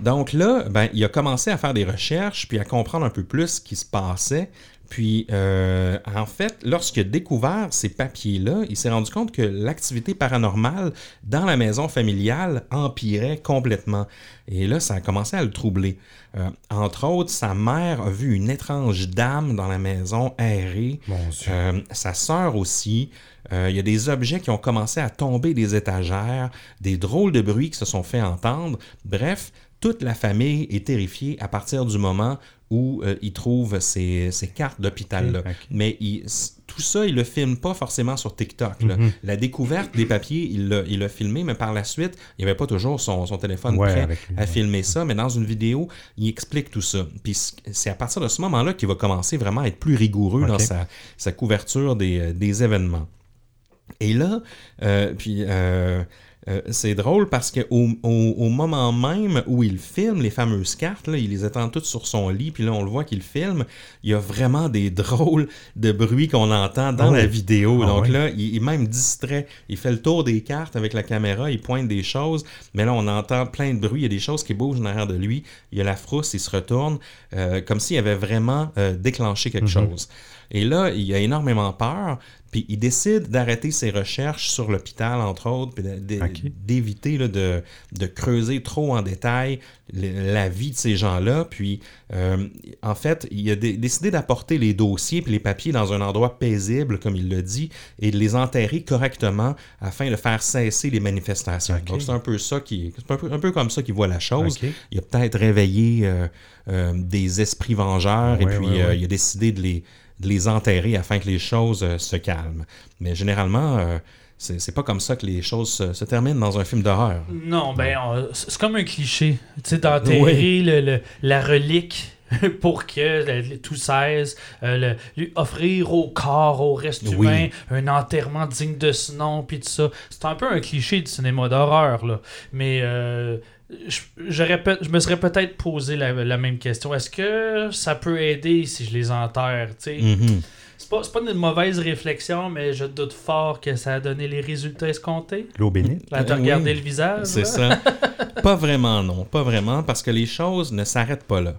C: Donc là, ben, il a commencé à faire des recherches, puis à comprendre un peu plus ce qui se passait. Puis, euh, en fait, lorsqu'il a découvert ces papiers-là, il s'est rendu compte que l'activité paranormale dans la maison familiale empirait complètement. Et là, ça a commencé à le troubler. Euh, entre autres, sa mère a vu une étrange dame dans la maison errer.
D: Mon Dieu.
C: Euh, sa sœur aussi. Il y a des objets qui ont commencé à tomber des étagères, des drôles de bruits qui se sont fait entendre. Bref, toute la famille est terrifiée à partir du moment où euh, ils trouvent ces, ces cartes d'hôpital-là. Mais il- tout ça, il le filme pas forcément sur TikTok. là.
D: Mhm.
C: La découverte des papiers, il l'a il filmé, mais par la suite, il avait pas toujours son, son téléphone
D: Ouais,
C: prêt
D: lui,
C: à
D: ouais.
C: filmer ça, mais dans une vidéo, il explique tout ça. Puis c'est à partir de ce moment-là qu'il va commencer vraiment à être plus rigoureux dans sa, sa couverture des, euh, des événements. Et là, euh, puis euh, euh, c'est drôle parce qu'au au, au moment même où il filme les fameuses cartes, là, il les étend toutes sur son lit, puis là on le voit qu'il filme, il y a vraiment des drôles de bruits qu'on entend dans
D: Oh.
C: la vidéo.
D: Ah
C: Donc là, il est même distrait. Il fait le tour des cartes avec la caméra, il pointe des choses, mais là on entend plein de bruits, il y a des choses qui bougent en arrière de lui, il y a la frousse, il se retourne, euh, comme s'il avait vraiment euh, déclenché quelque chose. Et là, il a énormément peur, puis il décide d'arrêter ses recherches sur l'hôpital, entre autres, puis d'éviter de, de creuser trop en détail la vie de ces gens-là. Puis, euh, en fait, il a dé- décidé d'apporter les dossiers puis les papiers dans un endroit paisible, comme il le dit, et de les enterrer correctement afin de faire cesser les manifestations. Donc, c'est un peu ça qui, c'est un peu, un peu comme ça qu'il voit la chose. Il a peut-être réveillé euh, euh, des esprits vengeurs et puis
D: ouais,
C: euh,
D: ouais.
C: il a décidé de les, de les enterrer afin que les choses euh, se calment. Mais généralement, euh, c'est c'est pas comme ça que les choses se, se terminent dans un film d'horreur.
B: Non, ben, c'est comme un cliché. Tu sais, d'enterrer le- le- la relique pour que le- tout cesse, euh, le- lui offrir au corps, au reste
C: Oui.
B: humain, un enterrement digne de ce nom, puis tout ça. C'est un peu un cliché du cinéma d'horreur, là. Mais je, peut- je me serais peut-être posé la, la même question. Est-ce que ça peut aider si je les enterre?
C: Mhm.
B: C'est pas, c'est pas une mauvaise réflexion, mais je doute fort que ça a donné les résultats escomptés.
D: L'eau bénite.
B: Là, t'as regardé
C: oui.
B: le visage.
C: C'est
B: là?
C: ça. pas vraiment, non. Pas vraiment, parce que les choses ne s'arrêtent pas là.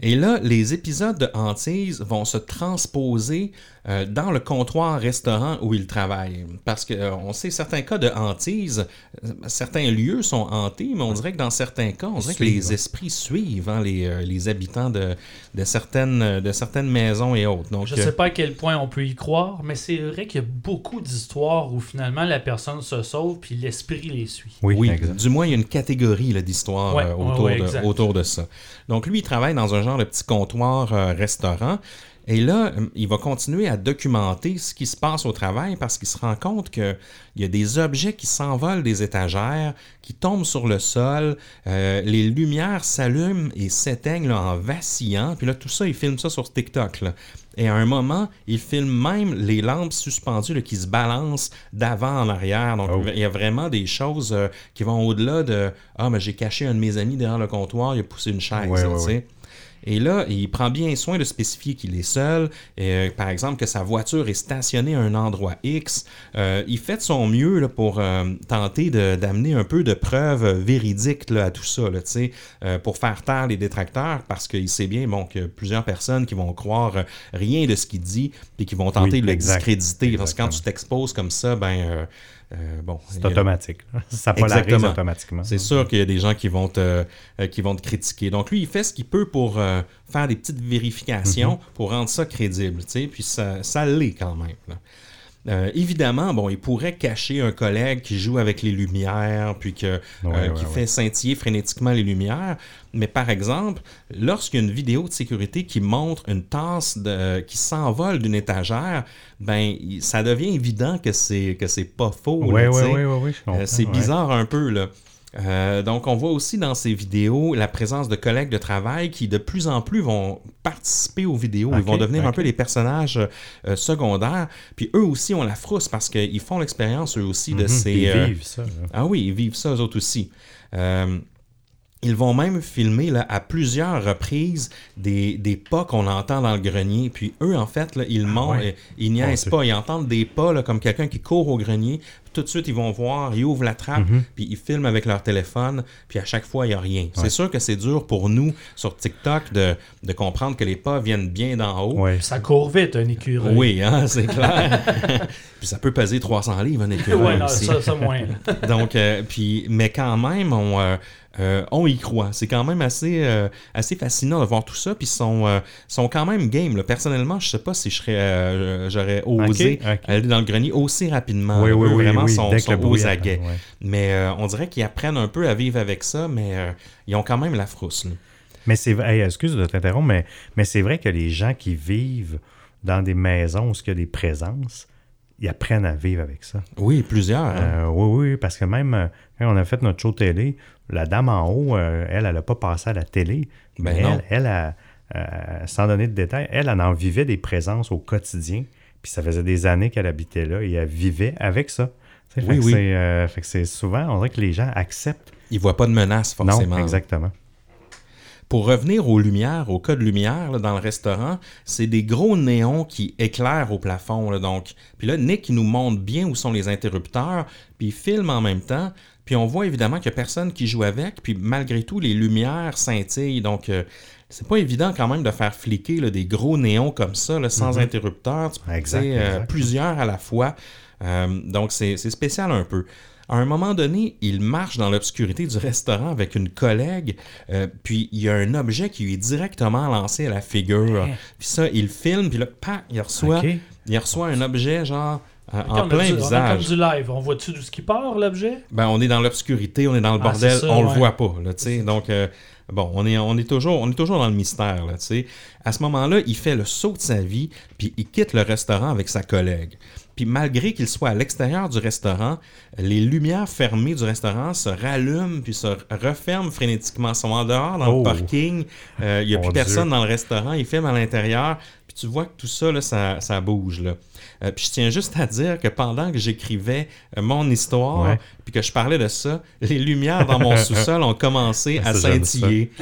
C: Et là, les épisodes de Hantise vont se transposer euh, dans le comptoir-restaurant où il travaille. Parce qu'on sait certains cas de hantise, euh, certains lieux sont hantés, mais on dirait que dans certains cas, on dirait que les esprits suivent hein, les, euh, les habitants de, de, certaines, de certaines maisons et autres. Donc,
B: Je
C: euh,
B: sais pas à quel point on peut y croire, mais c'est vrai qu'il y a beaucoup d'histoires où finalement la personne se sauve puis l'esprit les suit.
D: Oui,
C: Oui,
D: exact.
C: du moins, il y a une catégorie là, d'histoires
B: Ouais,
C: euh,
B: ouais,
C: autour,
B: ouais,
C: de,
B: exact.
C: autour de ça. Donc, lui, il travaille dans un genre de petit comptoir euh, restaurant. Et là, il va continuer à documenter ce qui se passe au travail parce qu'il se rend compte qu'il y a des objets qui s'envolent des étagères, qui tombent sur le sol, euh, les lumières s'allument et s'éteignent là, en vacillant. Puis là, tout ça, il filme ça sur TikTok. là. Et à un moment, il filme même les lampes suspendues là, qui se balancent d'avant en arrière. Donc,
D: Oh.
C: il y a vraiment des choses euh, qui vont au-delà de Ah, mais j'ai caché un de mes amis derrière le comptoir, il a poussé une chaise.
D: Ouais, ouais, ouais.
C: Et là, il prend bien soin de spécifier qu'il est seul. Euh, par exemple, que sa voiture est stationnée à un endroit X. Euh, il fait de son mieux là, pour euh, tenter d'amener un peu de preuves véridiques là, à tout ça, là, tu sais, euh, pour faire taire les détracteurs, parce qu'il sait bien bon, qu'il y a plusieurs personnes qui vont croire rien de ce qu'il dit, puis qui vont tenter
D: Oui,
C: de le
D: exact.
C: discréditer. Parce que quand tu t'exposes comme ça, ben, euh, bon,
D: C'est automatique. Ça polarise automatiquement.
C: c'est sûr qu'il y a des gens qui vont te, euh, qui vont te critiquer. Donc lui, il fait ce qu'il peut pour euh, faire des petites vérifications pour rendre ça crédible, puis ça, ça l'est quand même. là. Euh, évidemment, bon, il pourrait cacher un collègue qui joue avec les lumières, puis que,
D: Ouais,
C: euh,
D: ouais,
C: qui
D: ouais.
C: fait scintiller frénétiquement les lumières. Mais par exemple, lorsqu'il y a une vidéo de sécurité qui montre une tasse de, qui s'envole d'une étagère, ben ça devient évident que c'est que c'est pas faux.
D: Oui,
C: là, Euh, c'est bizarre un peu, là. Euh, donc, on voit aussi dans ces vidéos la présence de collègues de travail qui, de plus en plus, vont participer aux vidéos. Ils
D: Ok,
C: vont devenir un peu des personnages euh, secondaires. Puis eux aussi ont la frousse parce qu'ils font l'expérience, eux aussi, de
D: Mhm,
C: ces...
D: ils
C: euh,
D: vivent ça. là.
C: ah oui, ils vivent ça eux autres aussi. Ils vont même filmer là, à plusieurs reprises des, des pas qu'on entend dans le grenier. Puis eux, en fait, là, ils montent,
D: ouais.
C: euh, ils niaisent
D: Dieu.
C: pas. Ils entendent des pas là, comme quelqu'un qui court au grenier. Tout de suite, ils vont voir, ils ouvrent la trappe,
D: Mhm.
C: puis ils filment avec leur téléphone. Puis à chaque fois, il n'y a rien. C'est sûr que c'est dur pour nous, sur TikTok, de, de comprendre que les pas viennent bien d'en haut.
D: Ouais.
B: Ça court vite, un écureuil.
C: Oui, hein, c'est clair. puis ça peut peser 300 livres, un écureuil
B: Ouais, non,
C: aussi.
B: ça, ça moins.
C: Donc, euh, puis, mais quand même, on, euh, euh, on y croit. C'est quand même assez, euh, assez fascinant de voir tout ça. Puis, ils sont, euh, sont quand même game. là. Personnellement, je sais pas si je serais, j'aurais osé aller dans le grenier aussi rapidement.
D: Oui,
C: Eux,
D: oui, oui,
C: vraiment,
D: oui,
C: sont, aux aguets.
D: ouais.
C: Mais on dirait qu'ils apprennent un peu à vivre avec ça, mais ils ont quand même la frousse. là.
D: Mais c'est vrai, hey, excuse de t'interrompre, mais, mais c'est vrai que les gens qui vivent dans des maisons où il y a des présences, ils apprennent à vivre avec ça.
C: Oui, plusieurs. hein.
D: Euh, oui, oui, parce que même quand on a fait notre show télé, la dame en haut, euh, elle, elle n'a pas passé à la télé.
C: Ben
D: mais elle, elle a, euh, sans donner de détails, elle, elle en vivait des présences au quotidien. Puis ça faisait des années qu'elle habitait là et elle vivait avec ça.
C: Oui,
D: fait que
C: oui.
D: c'est, euh, fait que c'est souvent, on dirait que les gens acceptent.
C: Ils voient pas de menace, forcément.
D: Non, exactement.
C: Pour revenir aux lumières, au cas de lumière là, dans le restaurant, c'est des gros néons qui éclairent au plafond. là, donc, puis là, Nick il nous montre bien où sont les interrupteurs, puis il filme en même temps. Puis on voit évidemment qu'il n'y a personne qui joue avec, puis malgré tout, les lumières scintillent. Donc, euh, c'est pas évident quand même de faire fliquer là, des gros néons comme ça, là, sans interrupteur. Tu peux
D: Exact,
C: dire, euh, plusieurs à la fois. Euh, donc, c'est spécial un peu. À un moment donné, il marche dans l'obscurité du restaurant avec une collègue, euh, puis il y a un objet qui lui est directement lancé à la figure. Puis ça, il filme, puis là, pac, il reçoit, il reçoit un objet genre euh, en plein
B: du- On a
C: visage.
B: comme du live. On voit-tu d'où ce qui part, l'objet?
C: Ben, on est dans l'obscurité, on est dans le
B: Ah,
C: bordel,
B: ça,
C: on
B: ouais.
C: le voit pas, là, tu sais. Donc, euh, bon, on est, on, est toujours, on est toujours dans le mystère, là, tu sais. À ce moment-là, il fait le saut de sa vie, puis il quitte le restaurant avec sa collègue. Puis malgré qu'il soit à l'extérieur du restaurant, les lumières fermées du restaurant se rallument puis se referment frénétiquement. Ils sont en dehors dans
D: Oh.
C: le parking. Euh, Il n'y a
D: Mon
C: plus
D: Dieu.
C: personne dans le restaurant. Ils filment à l'intérieur. Puis tu vois que tout ça, là, ça, ça bouge. Là. Euh, puis je tiens juste à dire que pendant que j'écrivais euh, mon histoire. Puis que je parlais de ça, les lumières dans mon sous-sol ont commencé à scintiller.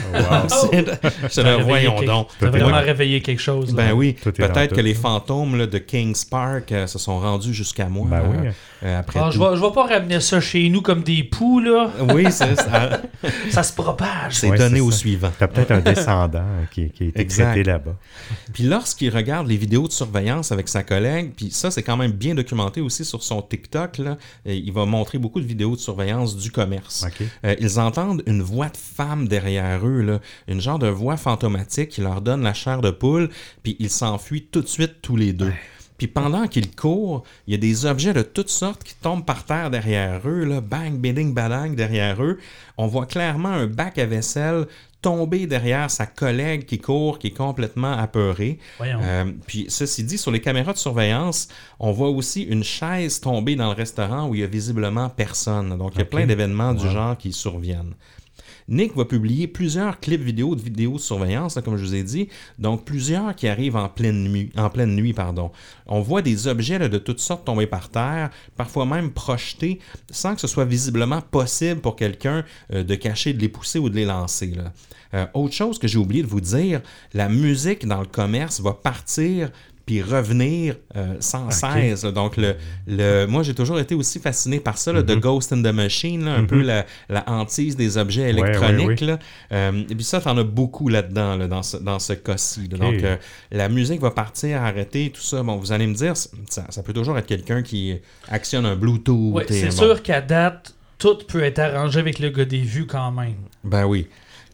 D: Oh,
C: Je le voyons
B: réveillé
C: donc.
D: est
B: vraiment réveillé quelque chose. là.
C: Ben oui,
D: est
C: peut-être que les fantômes là, de Kings Park euh, se sont rendus jusqu'à moi
D: Ben oui.
C: euh, euh, après
B: Ah, je
C: tout.
B: vais, pas ramener ça chez nous comme des poux, là.
C: Oui, c'est ça.
B: Ça se propage.
C: C'est
D: Ouais,
C: donné au suivant.
D: T'as peut-être un descendant qui, qui a été
C: Exact.
D: traité là-bas.
C: Puis lorsqu'il regarde les vidéos de surveillance avec sa collègue, puis ça, c'est quand même bien documenté aussi sur son TikTok, là, et il va montrer beaucoup de vidéos de surveillance du commerce. Euh, ils entendent une voix de femme derrière eux, là, une genre de voix fantomatique qui leur donne la chair de poule, puis ils s'enfuient tout de suite tous les deux. Puis pendant qu'ils courent, il y a des objets de toutes sortes qui tombent par terre derrière eux, là, bang, bidding, badang derrière eux. On voit clairement un bac à vaisselle tomber derrière sa collègue qui court, qui est complètement apeurée. Euh, puis ceci dit, sur les caméras de surveillance, on voit aussi une chaise tomber dans le restaurant où il y a visiblement personne. Donc il y a plein d'événements du genre qui surviennent. Nick va publier plusieurs clips vidéo de vidéos de surveillance, comme je vous ai dit, donc plusieurs qui arrivent en pleine nuit. En pleine nuit. On voit des objets de toutes sortes tomber par terre, parfois même projetés, sans que ce soit visiblement possible pour quelqu'un euh, de cacher, de les pousser ou de les lancer. Euh, autre chose que j'ai oublié de vous dire, la musique dans le commerce va partir puis revenir euh, sans cesse. là. Donc, le, le, moi, j'ai toujours été aussi fasciné par ça, là, de Ghost in the Machine, là, un peu la, la hantise des objets
D: ouais,
C: électroniques. Euh, et puis ça, t'en as beaucoup là-dedans, là, dans ce, dans ce cas-ci. Donc, euh, la musique va partir, arrêter, tout ça. Bon, vous allez me dire, ça, ça peut toujours être quelqu'un qui actionne un Bluetooth.
B: C'est
C: bon.
B: sûr qu'à date, tout peut être arrangé avec le gars des vues quand même.
C: Ben oui.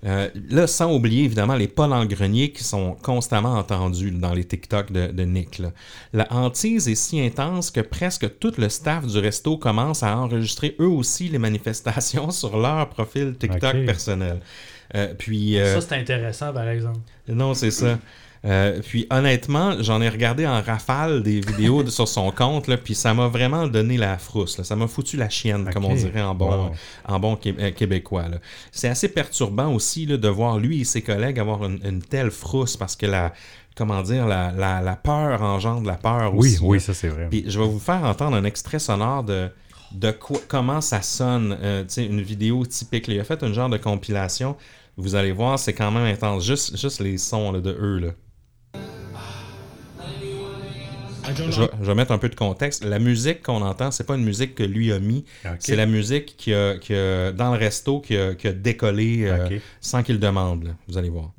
C: Euh, là, sans oublier évidemment les pas dans le grenier qui sont constamment entendus dans les TikTok de, de Nick. là. La hantise est si intense que presque tout le staff du resto commence à enregistrer eux aussi les manifestations sur leur profil TikTok
D: Ok.
C: personnel. Euh, puis, euh,
B: Ça, c'est intéressant, par exemple.
C: non, c'est ça. Euh, puis honnêtement, j'en ai regardé en rafale des vidéos de- sur son compte, là, puis ça m'a vraiment donné la frousse. là. Ça m'a foutu la chienne, comme on dirait en bon,
D: Wow.
C: en bon euh, québécois. C'est assez perturbant aussi là, de voir lui et ses collègues avoir une, une telle frousse parce que la, comment dire, la, la, la peur engendre la peur
D: Oui,
C: aussi.
D: oui,
C: là.
D: ça c'est vrai.
C: Puis je vais vous faire entendre un extrait sonore de, de quoi, comment ça sonne, euh, une vidéo typique. Il a fait un genre de compilation. Vous allez voir, c'est quand même intense. Juste, juste les sons là, de eux. Là. Je, vais- je vais mettre un peu de contexte. La musique qu'on entend, c'est pas une musique que lui a mis. C'est la musique qui a, qui a- dans le resto qui a, qui a décollé euh, sans qu'il demande. là. Vous allez voir.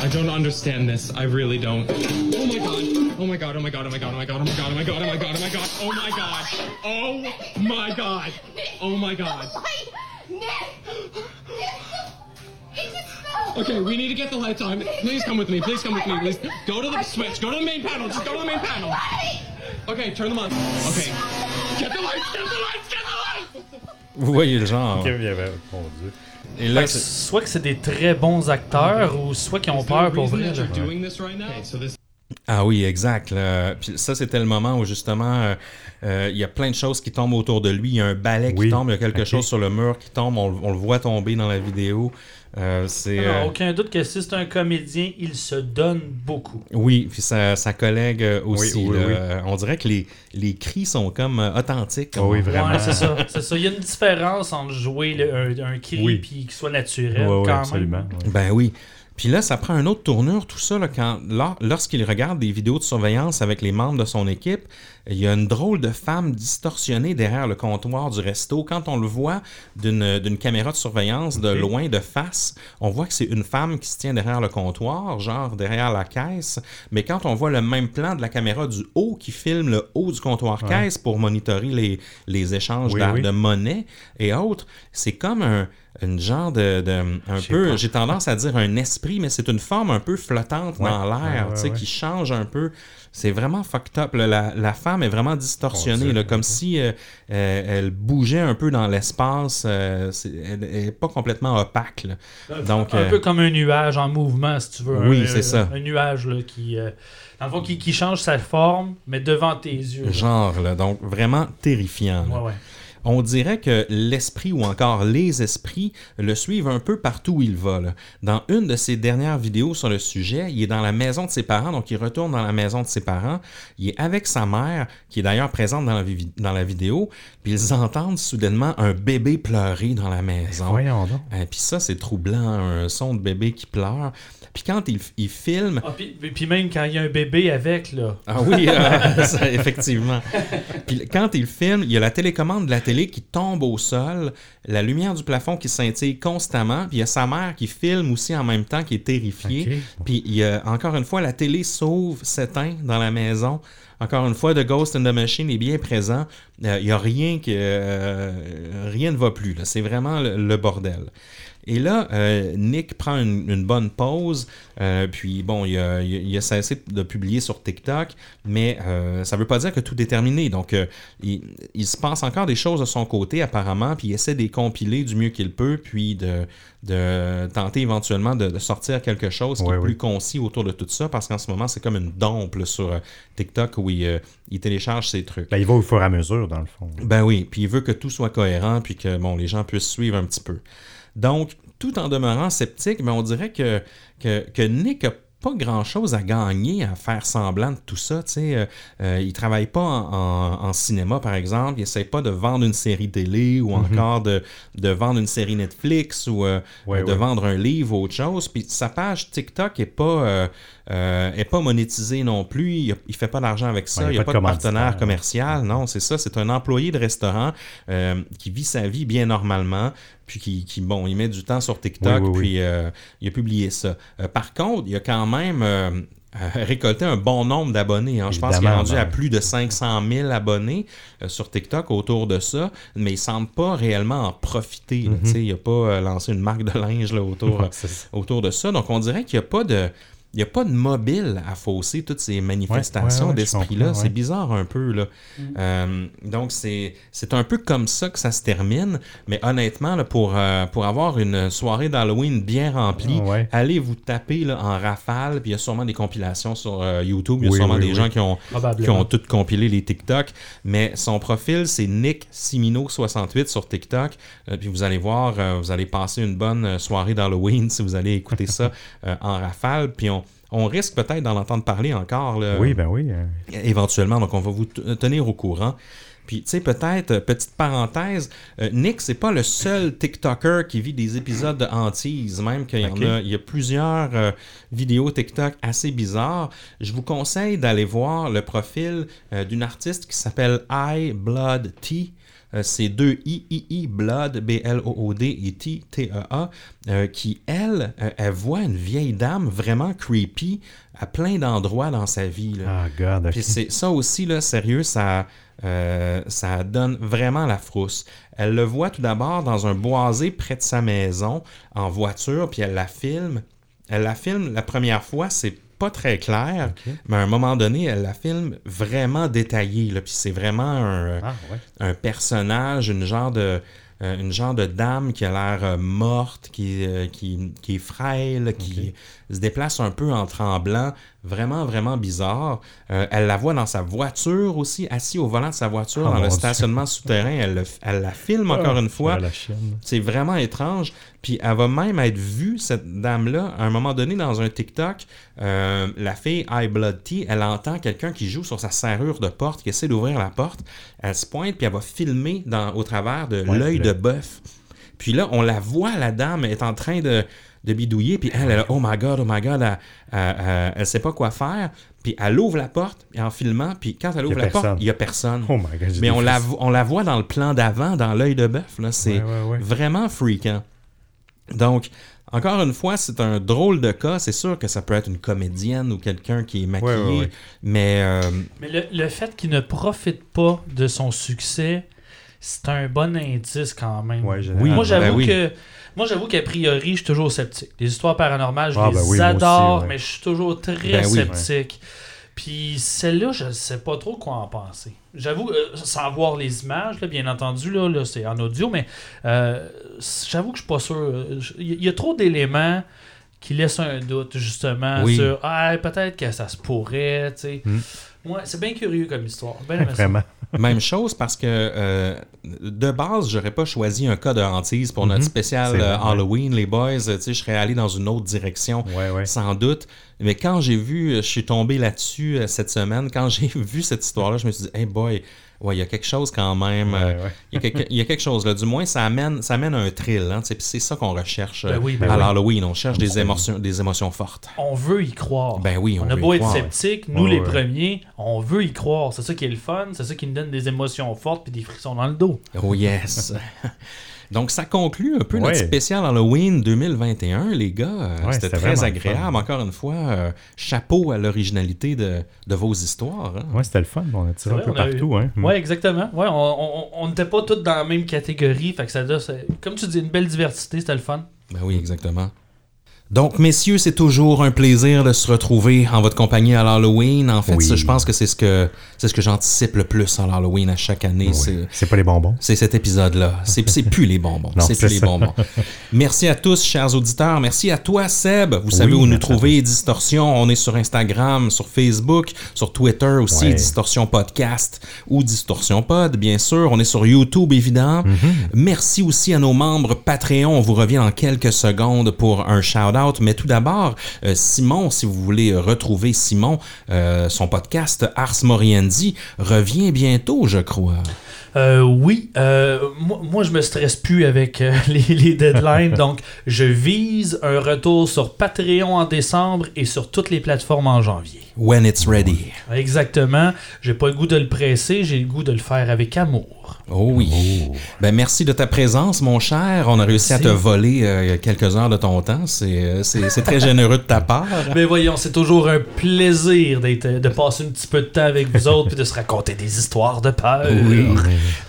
E: I don't understand this. I really don't. Oh my god. Oh my god. Oh my god. Oh my god. Oh my god. Oh my god. Oh my god. Oh my god. Oh my god. Oh my god. Oh my god. Oh my god.
F: Nick! It just fell!
E: Okay, we need to get the lights on. Please come with me. Please come with me. Please go to the switch. Go to the main panel. Just go to the main panel. Okay, turn them on. Okay. Get the lights. Get the lights. Get the lights.
C: Vous voyez le genre.
D: Ok, y avait- mon Dieu.
C: Et là, c'est-
B: soit que c'est des très bons acteurs ou soit qu'ils ont peur pour vrai. là.
C: Ah oui, exact. là. Puis ça, c'était le moment où justement, euh, euh, il y a plein de choses qui tombent autour de lui. Il y a un balai qui
D: Oui.
C: tombe, il y a quelque
D: Ok.
C: chose sur le mur qui tombe. On, on le voit tomber dans la vidéo. Euh, c'est
B: Alors,
C: euh,
B: aucun doute que si c'est un comédien, il se donne beaucoup.
C: oui, puis sa, sa collègue euh, aussi.
D: Oui, oui,
C: là.
D: oui.
C: Euh, On dirait que les, les cris sont comme authentiques.
D: Oh oui,
C: comme on-
D: Vraiment.
B: Ouais, c'est ça. C'est ça. Il y a une différence entre jouer le- un, un cri
D: Oui.
B: puis qu'il soit naturel quand
D: absolument.
B: même.
C: Ben oui. Puis là, ça prend une autre tournure, tout ça, là, quand, lors- lorsqu'il regarde des vidéos de surveillance avec les membres de son équipe, il y a une drôle de femme distorsionnée derrière le comptoir du resto. Quand on le voit d'une d'une caméra de surveillance de loin, de face, on voit que c'est une femme qui se tient derrière le comptoir, genre derrière la caisse. Mais quand on voit le même plan de la caméra du haut qui filme le haut du comptoir caisse pour monitorer les, les échanges
D: Oui,
C: d'a-
D: oui.
C: de monnaie et autres, c'est comme un une genre de, de- un peu j'ai tendance à dire un esprit mais c'est une forme un peu flottante
D: Ouais,
C: dans l'air
D: ouais, ouais,
C: tu sais
D: ouais.
C: qui change un peu c'est vraiment fucked up là. la, la femme est vraiment distorsionnée là, comme si euh, euh, elle bougeait un peu dans l'espace euh, c'est- elle est pas complètement opaque là. donc
B: Un
C: euh,
B: peu comme un nuage en mouvement, si tu veux.
C: Oui,
B: Un-
C: c'est ça.
B: Un nuage là, qui, euh, dans le fond, qui, qui change sa forme, mais devant tes yeux.
C: genre là, donc vraiment terrifiant là. On dirait que l'esprit ou encore les esprits le suivent un peu partout où il va. là. Dans une de ses dernières vidéos sur le sujet, il est dans la maison de ses parents, donc il retourne dans la maison de ses parents. Il est avec sa mère, qui est d'ailleurs présente dans la, vi- dans la vidéo, puis ils entendent soudainement un bébé pleurer dans la maison.
D: Voyons donc.
C: Et puis ça, c'est troublant, un son de bébé qui pleure. Puis quand il, il filme,
B: Ah, puis, puis même quand il y a un bébé avec, là.
C: ah oui, euh, ça, effectivement. Puis quand il filme, il y a la télécommande de la télé qui tombe au sol, la lumière du plafond qui scintille constamment, puis il y a sa mère qui filme aussi en même temps, qui est terrifiée. Puis il y a encore une fois la télé s'ouvre, s'éteint dans la maison. Encore une fois, The Ghost in the Machine est bien présent. Euh, Il y a rien que euh, rien ne va plus. C'est vraiment le, le bordel. Et là, euh, Nick prend une, une bonne pause, euh, puis bon, il a, il cessé de publier sur TikTok, mais euh, ça ne veut pas dire que tout est terminé. Donc, il, il se passe encore des choses de son côté, apparemment, puis il essaie de les compiler du mieux qu'il peut, puis de, de tenter éventuellement de, de sortir quelque chose qui
D: Ouais,
C: est
D: oui.
C: plus concis autour de tout ça, parce qu'en ce moment, c'est comme une dompe sur TikTok où il, il télécharge ses trucs.
D: Ben, il va au fur et à mesure, dans le fond.
C: Ben oui, puis il veut que tout soit cohérent, puis que bon, les gens puissent suivre un petit peu. Donc, tout en demeurant sceptique, mais on dirait que, que, que Nick a pas grand-chose à gagner à faire semblant de tout ça. Tu sais, euh, euh, il travaille pas en, en- en cinéma, par exemple. Il essaie pas de vendre une série télé ou encore de, de vendre une série Netflix ou euh,
D: Ouais,
C: de
D: ouais.
C: vendre un livre ou autre chose. Puis sa page TikTok est pas, euh, est pas monétisée non plus. Il, il fait pas d'argent avec ça.
D: Ouais,
C: il n'y a pas de partenaire commercial. Non, c'est ça. C'est un employé de restaurant euh, qui vit sa vie bien normalement. Puis qui, qui, bon, il met du temps sur TikTok.
D: Oui, oui, oui.
C: puis euh, il a publié ça. Euh, par contre, il a quand même récolté un bon nombre d'abonnés. hein. Je pense qu'il est rendu à
D: ben.
C: plus de 500 000 abonnés euh, sur TikTok autour de ça, mais il semble pas réellement en profiter. sais, Il n'a pas euh, lancé une marque de linge là, autour,
D: Ouais,
C: autour de ça. Donc, on dirait qu'il n'y a pas de. Il n'y a pas de mobile à fausser toutes ces manifestations
D: ouais, ouais, je
C: d'esprit-là. C'est bizarre un peu. Là. Euh, donc, c'est c'est un peu comme ça que ça se termine. Mais honnêtement, là, pour, euh, pour avoir une soirée d'Halloween bien remplie,
D: Ouais.
C: allez vous taper là, en rafale. Puis il y a sûrement des compilations sur euh, YouTube. Il y a
D: Oui,
C: sûrement
D: oui,
C: des
D: oui.
C: gens qui ont, qui ont tout compilé les TikTok. Mais son profil, c'est Nick Simino68 sur TikTok. Euh, puis vous allez voir, euh, vous allez passer une bonne soirée d'Halloween si vous allez écouter ça euh, en rafale. Puis on, on risque peut-être d'en entendre parler encore. là,
D: Oui, ben oui. euh,
C: éventuellement. Donc, on va vous t- tenir au courant. Puis, tu sais, peut-être, euh, petite parenthèse, euh, Nick, c'est pas le seul TikToker qui vit des épisodes de hantise, même qu'il y en a, il y a plusieurs euh, vidéos TikTok assez bizarres. Je vous conseille d'aller voir le profil euh, d'une artiste qui s'appelle I Blood T. Euh, c'est deux I, I, I, Blood, B-L-O-O-D et T, T-E-A, euh, qui, elle, euh, elle voit une vieille dame vraiment creepy à plein d'endroits dans sa vie. là.
D: Ah, God.
C: Puis c'est ça aussi, là, sérieux, ça, euh, ça donne vraiment la frousse. Elle le voit tout d'abord dans un boisé près de sa maison, en voiture, puis elle la filme. Elle la filme la première fois, c'est pas très clair, mais à un moment donné, elle la filme vraiment détaillée. Là, puis c'est vraiment un,
D: Ah, ouais.
C: un personnage, une genre de, euh, une genre de dame qui a l'air euh, morte, qui, euh, qui, qui est frêle, qui se déplace un peu en tremblant. Vraiment, vraiment bizarre. Euh, elle la voit dans sa voiture aussi, assise au volant de sa voiture,
D: Oh,
C: dans le
D: Dieu.
C: stationnement souterrain. Elle, le- elle la filme encore une fois. C'est vraiment étrange. Puis elle va même être vue, cette dame-là, à un moment donné dans un TikTok. euh, la fille High Blood Tea, elle entend quelqu'un qui joue sur sa serrure de porte, qui essaie d'ouvrir la porte. Elle se pointe, puis elle va filmer dans, au travers de
D: Ouais,
C: l'œil de bœuf. Puis là, on la voit, la dame est en train de, de bidouiller, puis elle, elle a, oh my god, oh my god, elle, elle, elle- elle sait pas quoi faire. Puis elle ouvre la porte, et en filmant, puis quand elle ouvre la porte, il y a personne.
D: Oh my God.
C: Mais on la, on la voit dans le plan d'avant, dans l'œil de bœuf. là. C'est
D: Ouais, ouais, ouais.
C: vraiment freakant. Donc, encore une fois, c'est un drôle de cas. C'est sûr que ça peut être une comédienne ou quelqu'un qui est maquillé,
D: Ouais, ouais, ouais.
C: mais euh,
B: Mais le, le fait qu'il ne profite pas de son succès, c'est un bon indice quand même.
D: Ouais,
C: Oui,
D: généralement.
B: Moi, j'avoue
C: Ben oui.
B: que. Moi, j'avoue qu'à priori, je suis toujours sceptique. Les histoires paranormales, je
D: Ah,
B: les
D: ben oui,
B: adore,
D: aussi, ouais.
B: mais je suis toujours très
C: Ben oui.
B: sceptique. Puis celle-là, je ne sais pas trop quoi en penser. J'avoue, euh, sans voir les images, là, bien entendu, là, là, c'est en audio, mais euh, j'avoue que je suis pas sûr. Il y, a trop d'éléments qui laissent un doute, justement,
C: Oui.
B: sur ah, peut-être que ça se pourrait. tu sais.
D: Hmm.
B: Ouais, c'est bien curieux comme histoire. Ben.
D: Vraiment.
C: même chose parce que euh, de base, j'aurais pas choisi un cas de hantise pour notre
D: Mhm.
C: spécial euh,
D: ouais.
C: Halloween, les boys. Tu sais, je serais allé dans une autre direction.
D: Ouais, ouais.
C: Sans doute. Mais quand j'ai vu, je suis tombé là-dessus euh, cette semaine, quand j'ai vu cette histoire-là, je me suis dit, hey boy, ouais, il y a quelque chose quand même. euh,
D: Ouais, ouais.
C: Il, y a quelque, il y a quelque chose là. Du moins, ça amène, ça amène un thrill. Hein, c'est ça qu'on recherche
B: Ben oui, ben
C: à
B: oui.
C: l'Halloween. On cherche des émotions, des émotions fortes.
B: On veut y croire.
C: Ben oui, on,
B: On a
C: veut
B: beau
C: y
B: être
C: croire.
B: sceptique, nous
D: Ouais,
B: les
D: ouais.
B: premiers, on veut y croire. C'est ça qui est le fun, c'est ça qui nous donne des émotions fortes puis des frissons dans le dos.
C: Oh yes. Donc, ça conclut un peu notre spécial Halloween 2021, les gars. Euh,
D: Ouais,
C: C'était très agréable. Encore une fois, euh, chapeau à l'originalité de, de vos histoires. hein.
D: Ouais, c'était le fun. On a tiré un peu
B: eu-
D: partout. Hein.
B: Ouais, exactement. Ouais, on- n'était pas tous dans la même catégorie, fait que ça comme tu dis, une belle diversité, c'était le fun.
C: Ben oui, exactement. Donc, messieurs, c'est toujours un plaisir de se retrouver en votre compagnie à l'Halloween. En fait,
D: Oui.
C: ça, je pense que c'est ce que c'est ce que j'anticipe le plus à l'Halloween à chaque année. C'est
D: pas les bonbons.
C: c'est cet épisode-là. C'est plus les bonbons. C'est plus les bonbons. Merci à tous, chers auditeurs. Merci à toi, Seb. Vous savez où nous trouver, Distorsion. On est sur Instagram, sur Facebook, sur Twitter aussi,
D: Ouais.
C: Distorsion Podcast ou Distorsion Pod, bien sûr. On est sur YouTube, évidemment.
D: Mm-hmm.
C: Merci aussi à nos membres Patreon. On vous revient en quelques secondes pour un shout-out shout-out. Mais tout d'abord, euh, Simon, si vous voulez retrouver Simon, euh, son podcast Ars Moriendi revient bientôt, je crois.
B: Euh, oui, euh, moi, moi, je me stresse plus avec euh, les, les deadlines, donc je vise un retour sur Patreon en décembre et sur toutes les plateformes en janvier.
C: When it's ready.
B: Exactement. J'ai pas le goût de le presser, j'ai le goût de le faire avec amour.
C: Oh oui. Ben, merci de ta présence, mon cher. On a réussi à te voler euh, quelques heures de ton temps. C'est c'est- c'est très généreux de ta part.
B: Mais voyons, c'est toujours un plaisir d'être, de passer un petit peu de temps avec vous autres puis de se raconter des histoires de peur.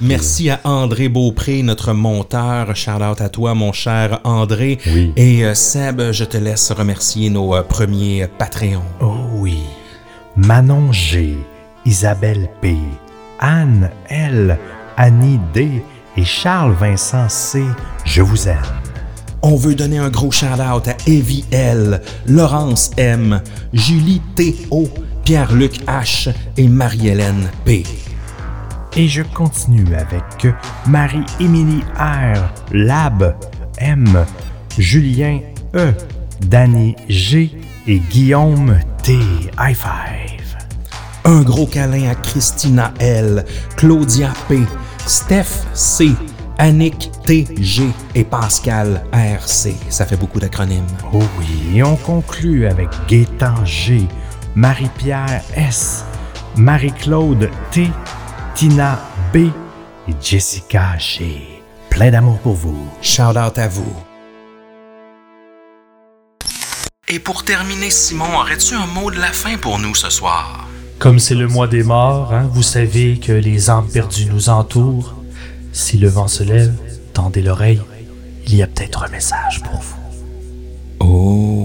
C: Merci à André Beaupré, notre monteur. Shout out à toi, mon cher André.
D: Oui.
C: Et euh, Seb, je te laisse remercier nos euh, premiers Patreons.
D: Oh oui. Manon G, Isabelle P, Anne L, Annie D et Charles Vincent C. Je vous aime.
C: On veut donner un gros shout-out à Evie L, Laurence M, Julie T.O., Pierre-Luc H et Marie-Hélène P.
D: Et je continue avec Marie-Émilie R, Lab M, Julien E, Danny G et Guillaume T. High five.
C: Un gros câlin à Christina L, Claudia P, Steph C, Annick T.G. et Pascal R.C. Ça fait beaucoup d'acronymes.
D: Oh oui, et on conclut avec Gaétan G, Marie-Pierre S, Marie-Claude T, Tina B et Jessica G. Plein d'amour pour vous.
C: Shout out à vous. Et pour terminer, Simon, aurais-tu un mot de la fin pour nous ce soir?
B: Comme c'est le mois des morts, hein, vous savez que les âmes perdues nous entourent. Si le vent se lève, tendez l'oreille. Il y a peut-être un message pour vous.
C: Oh.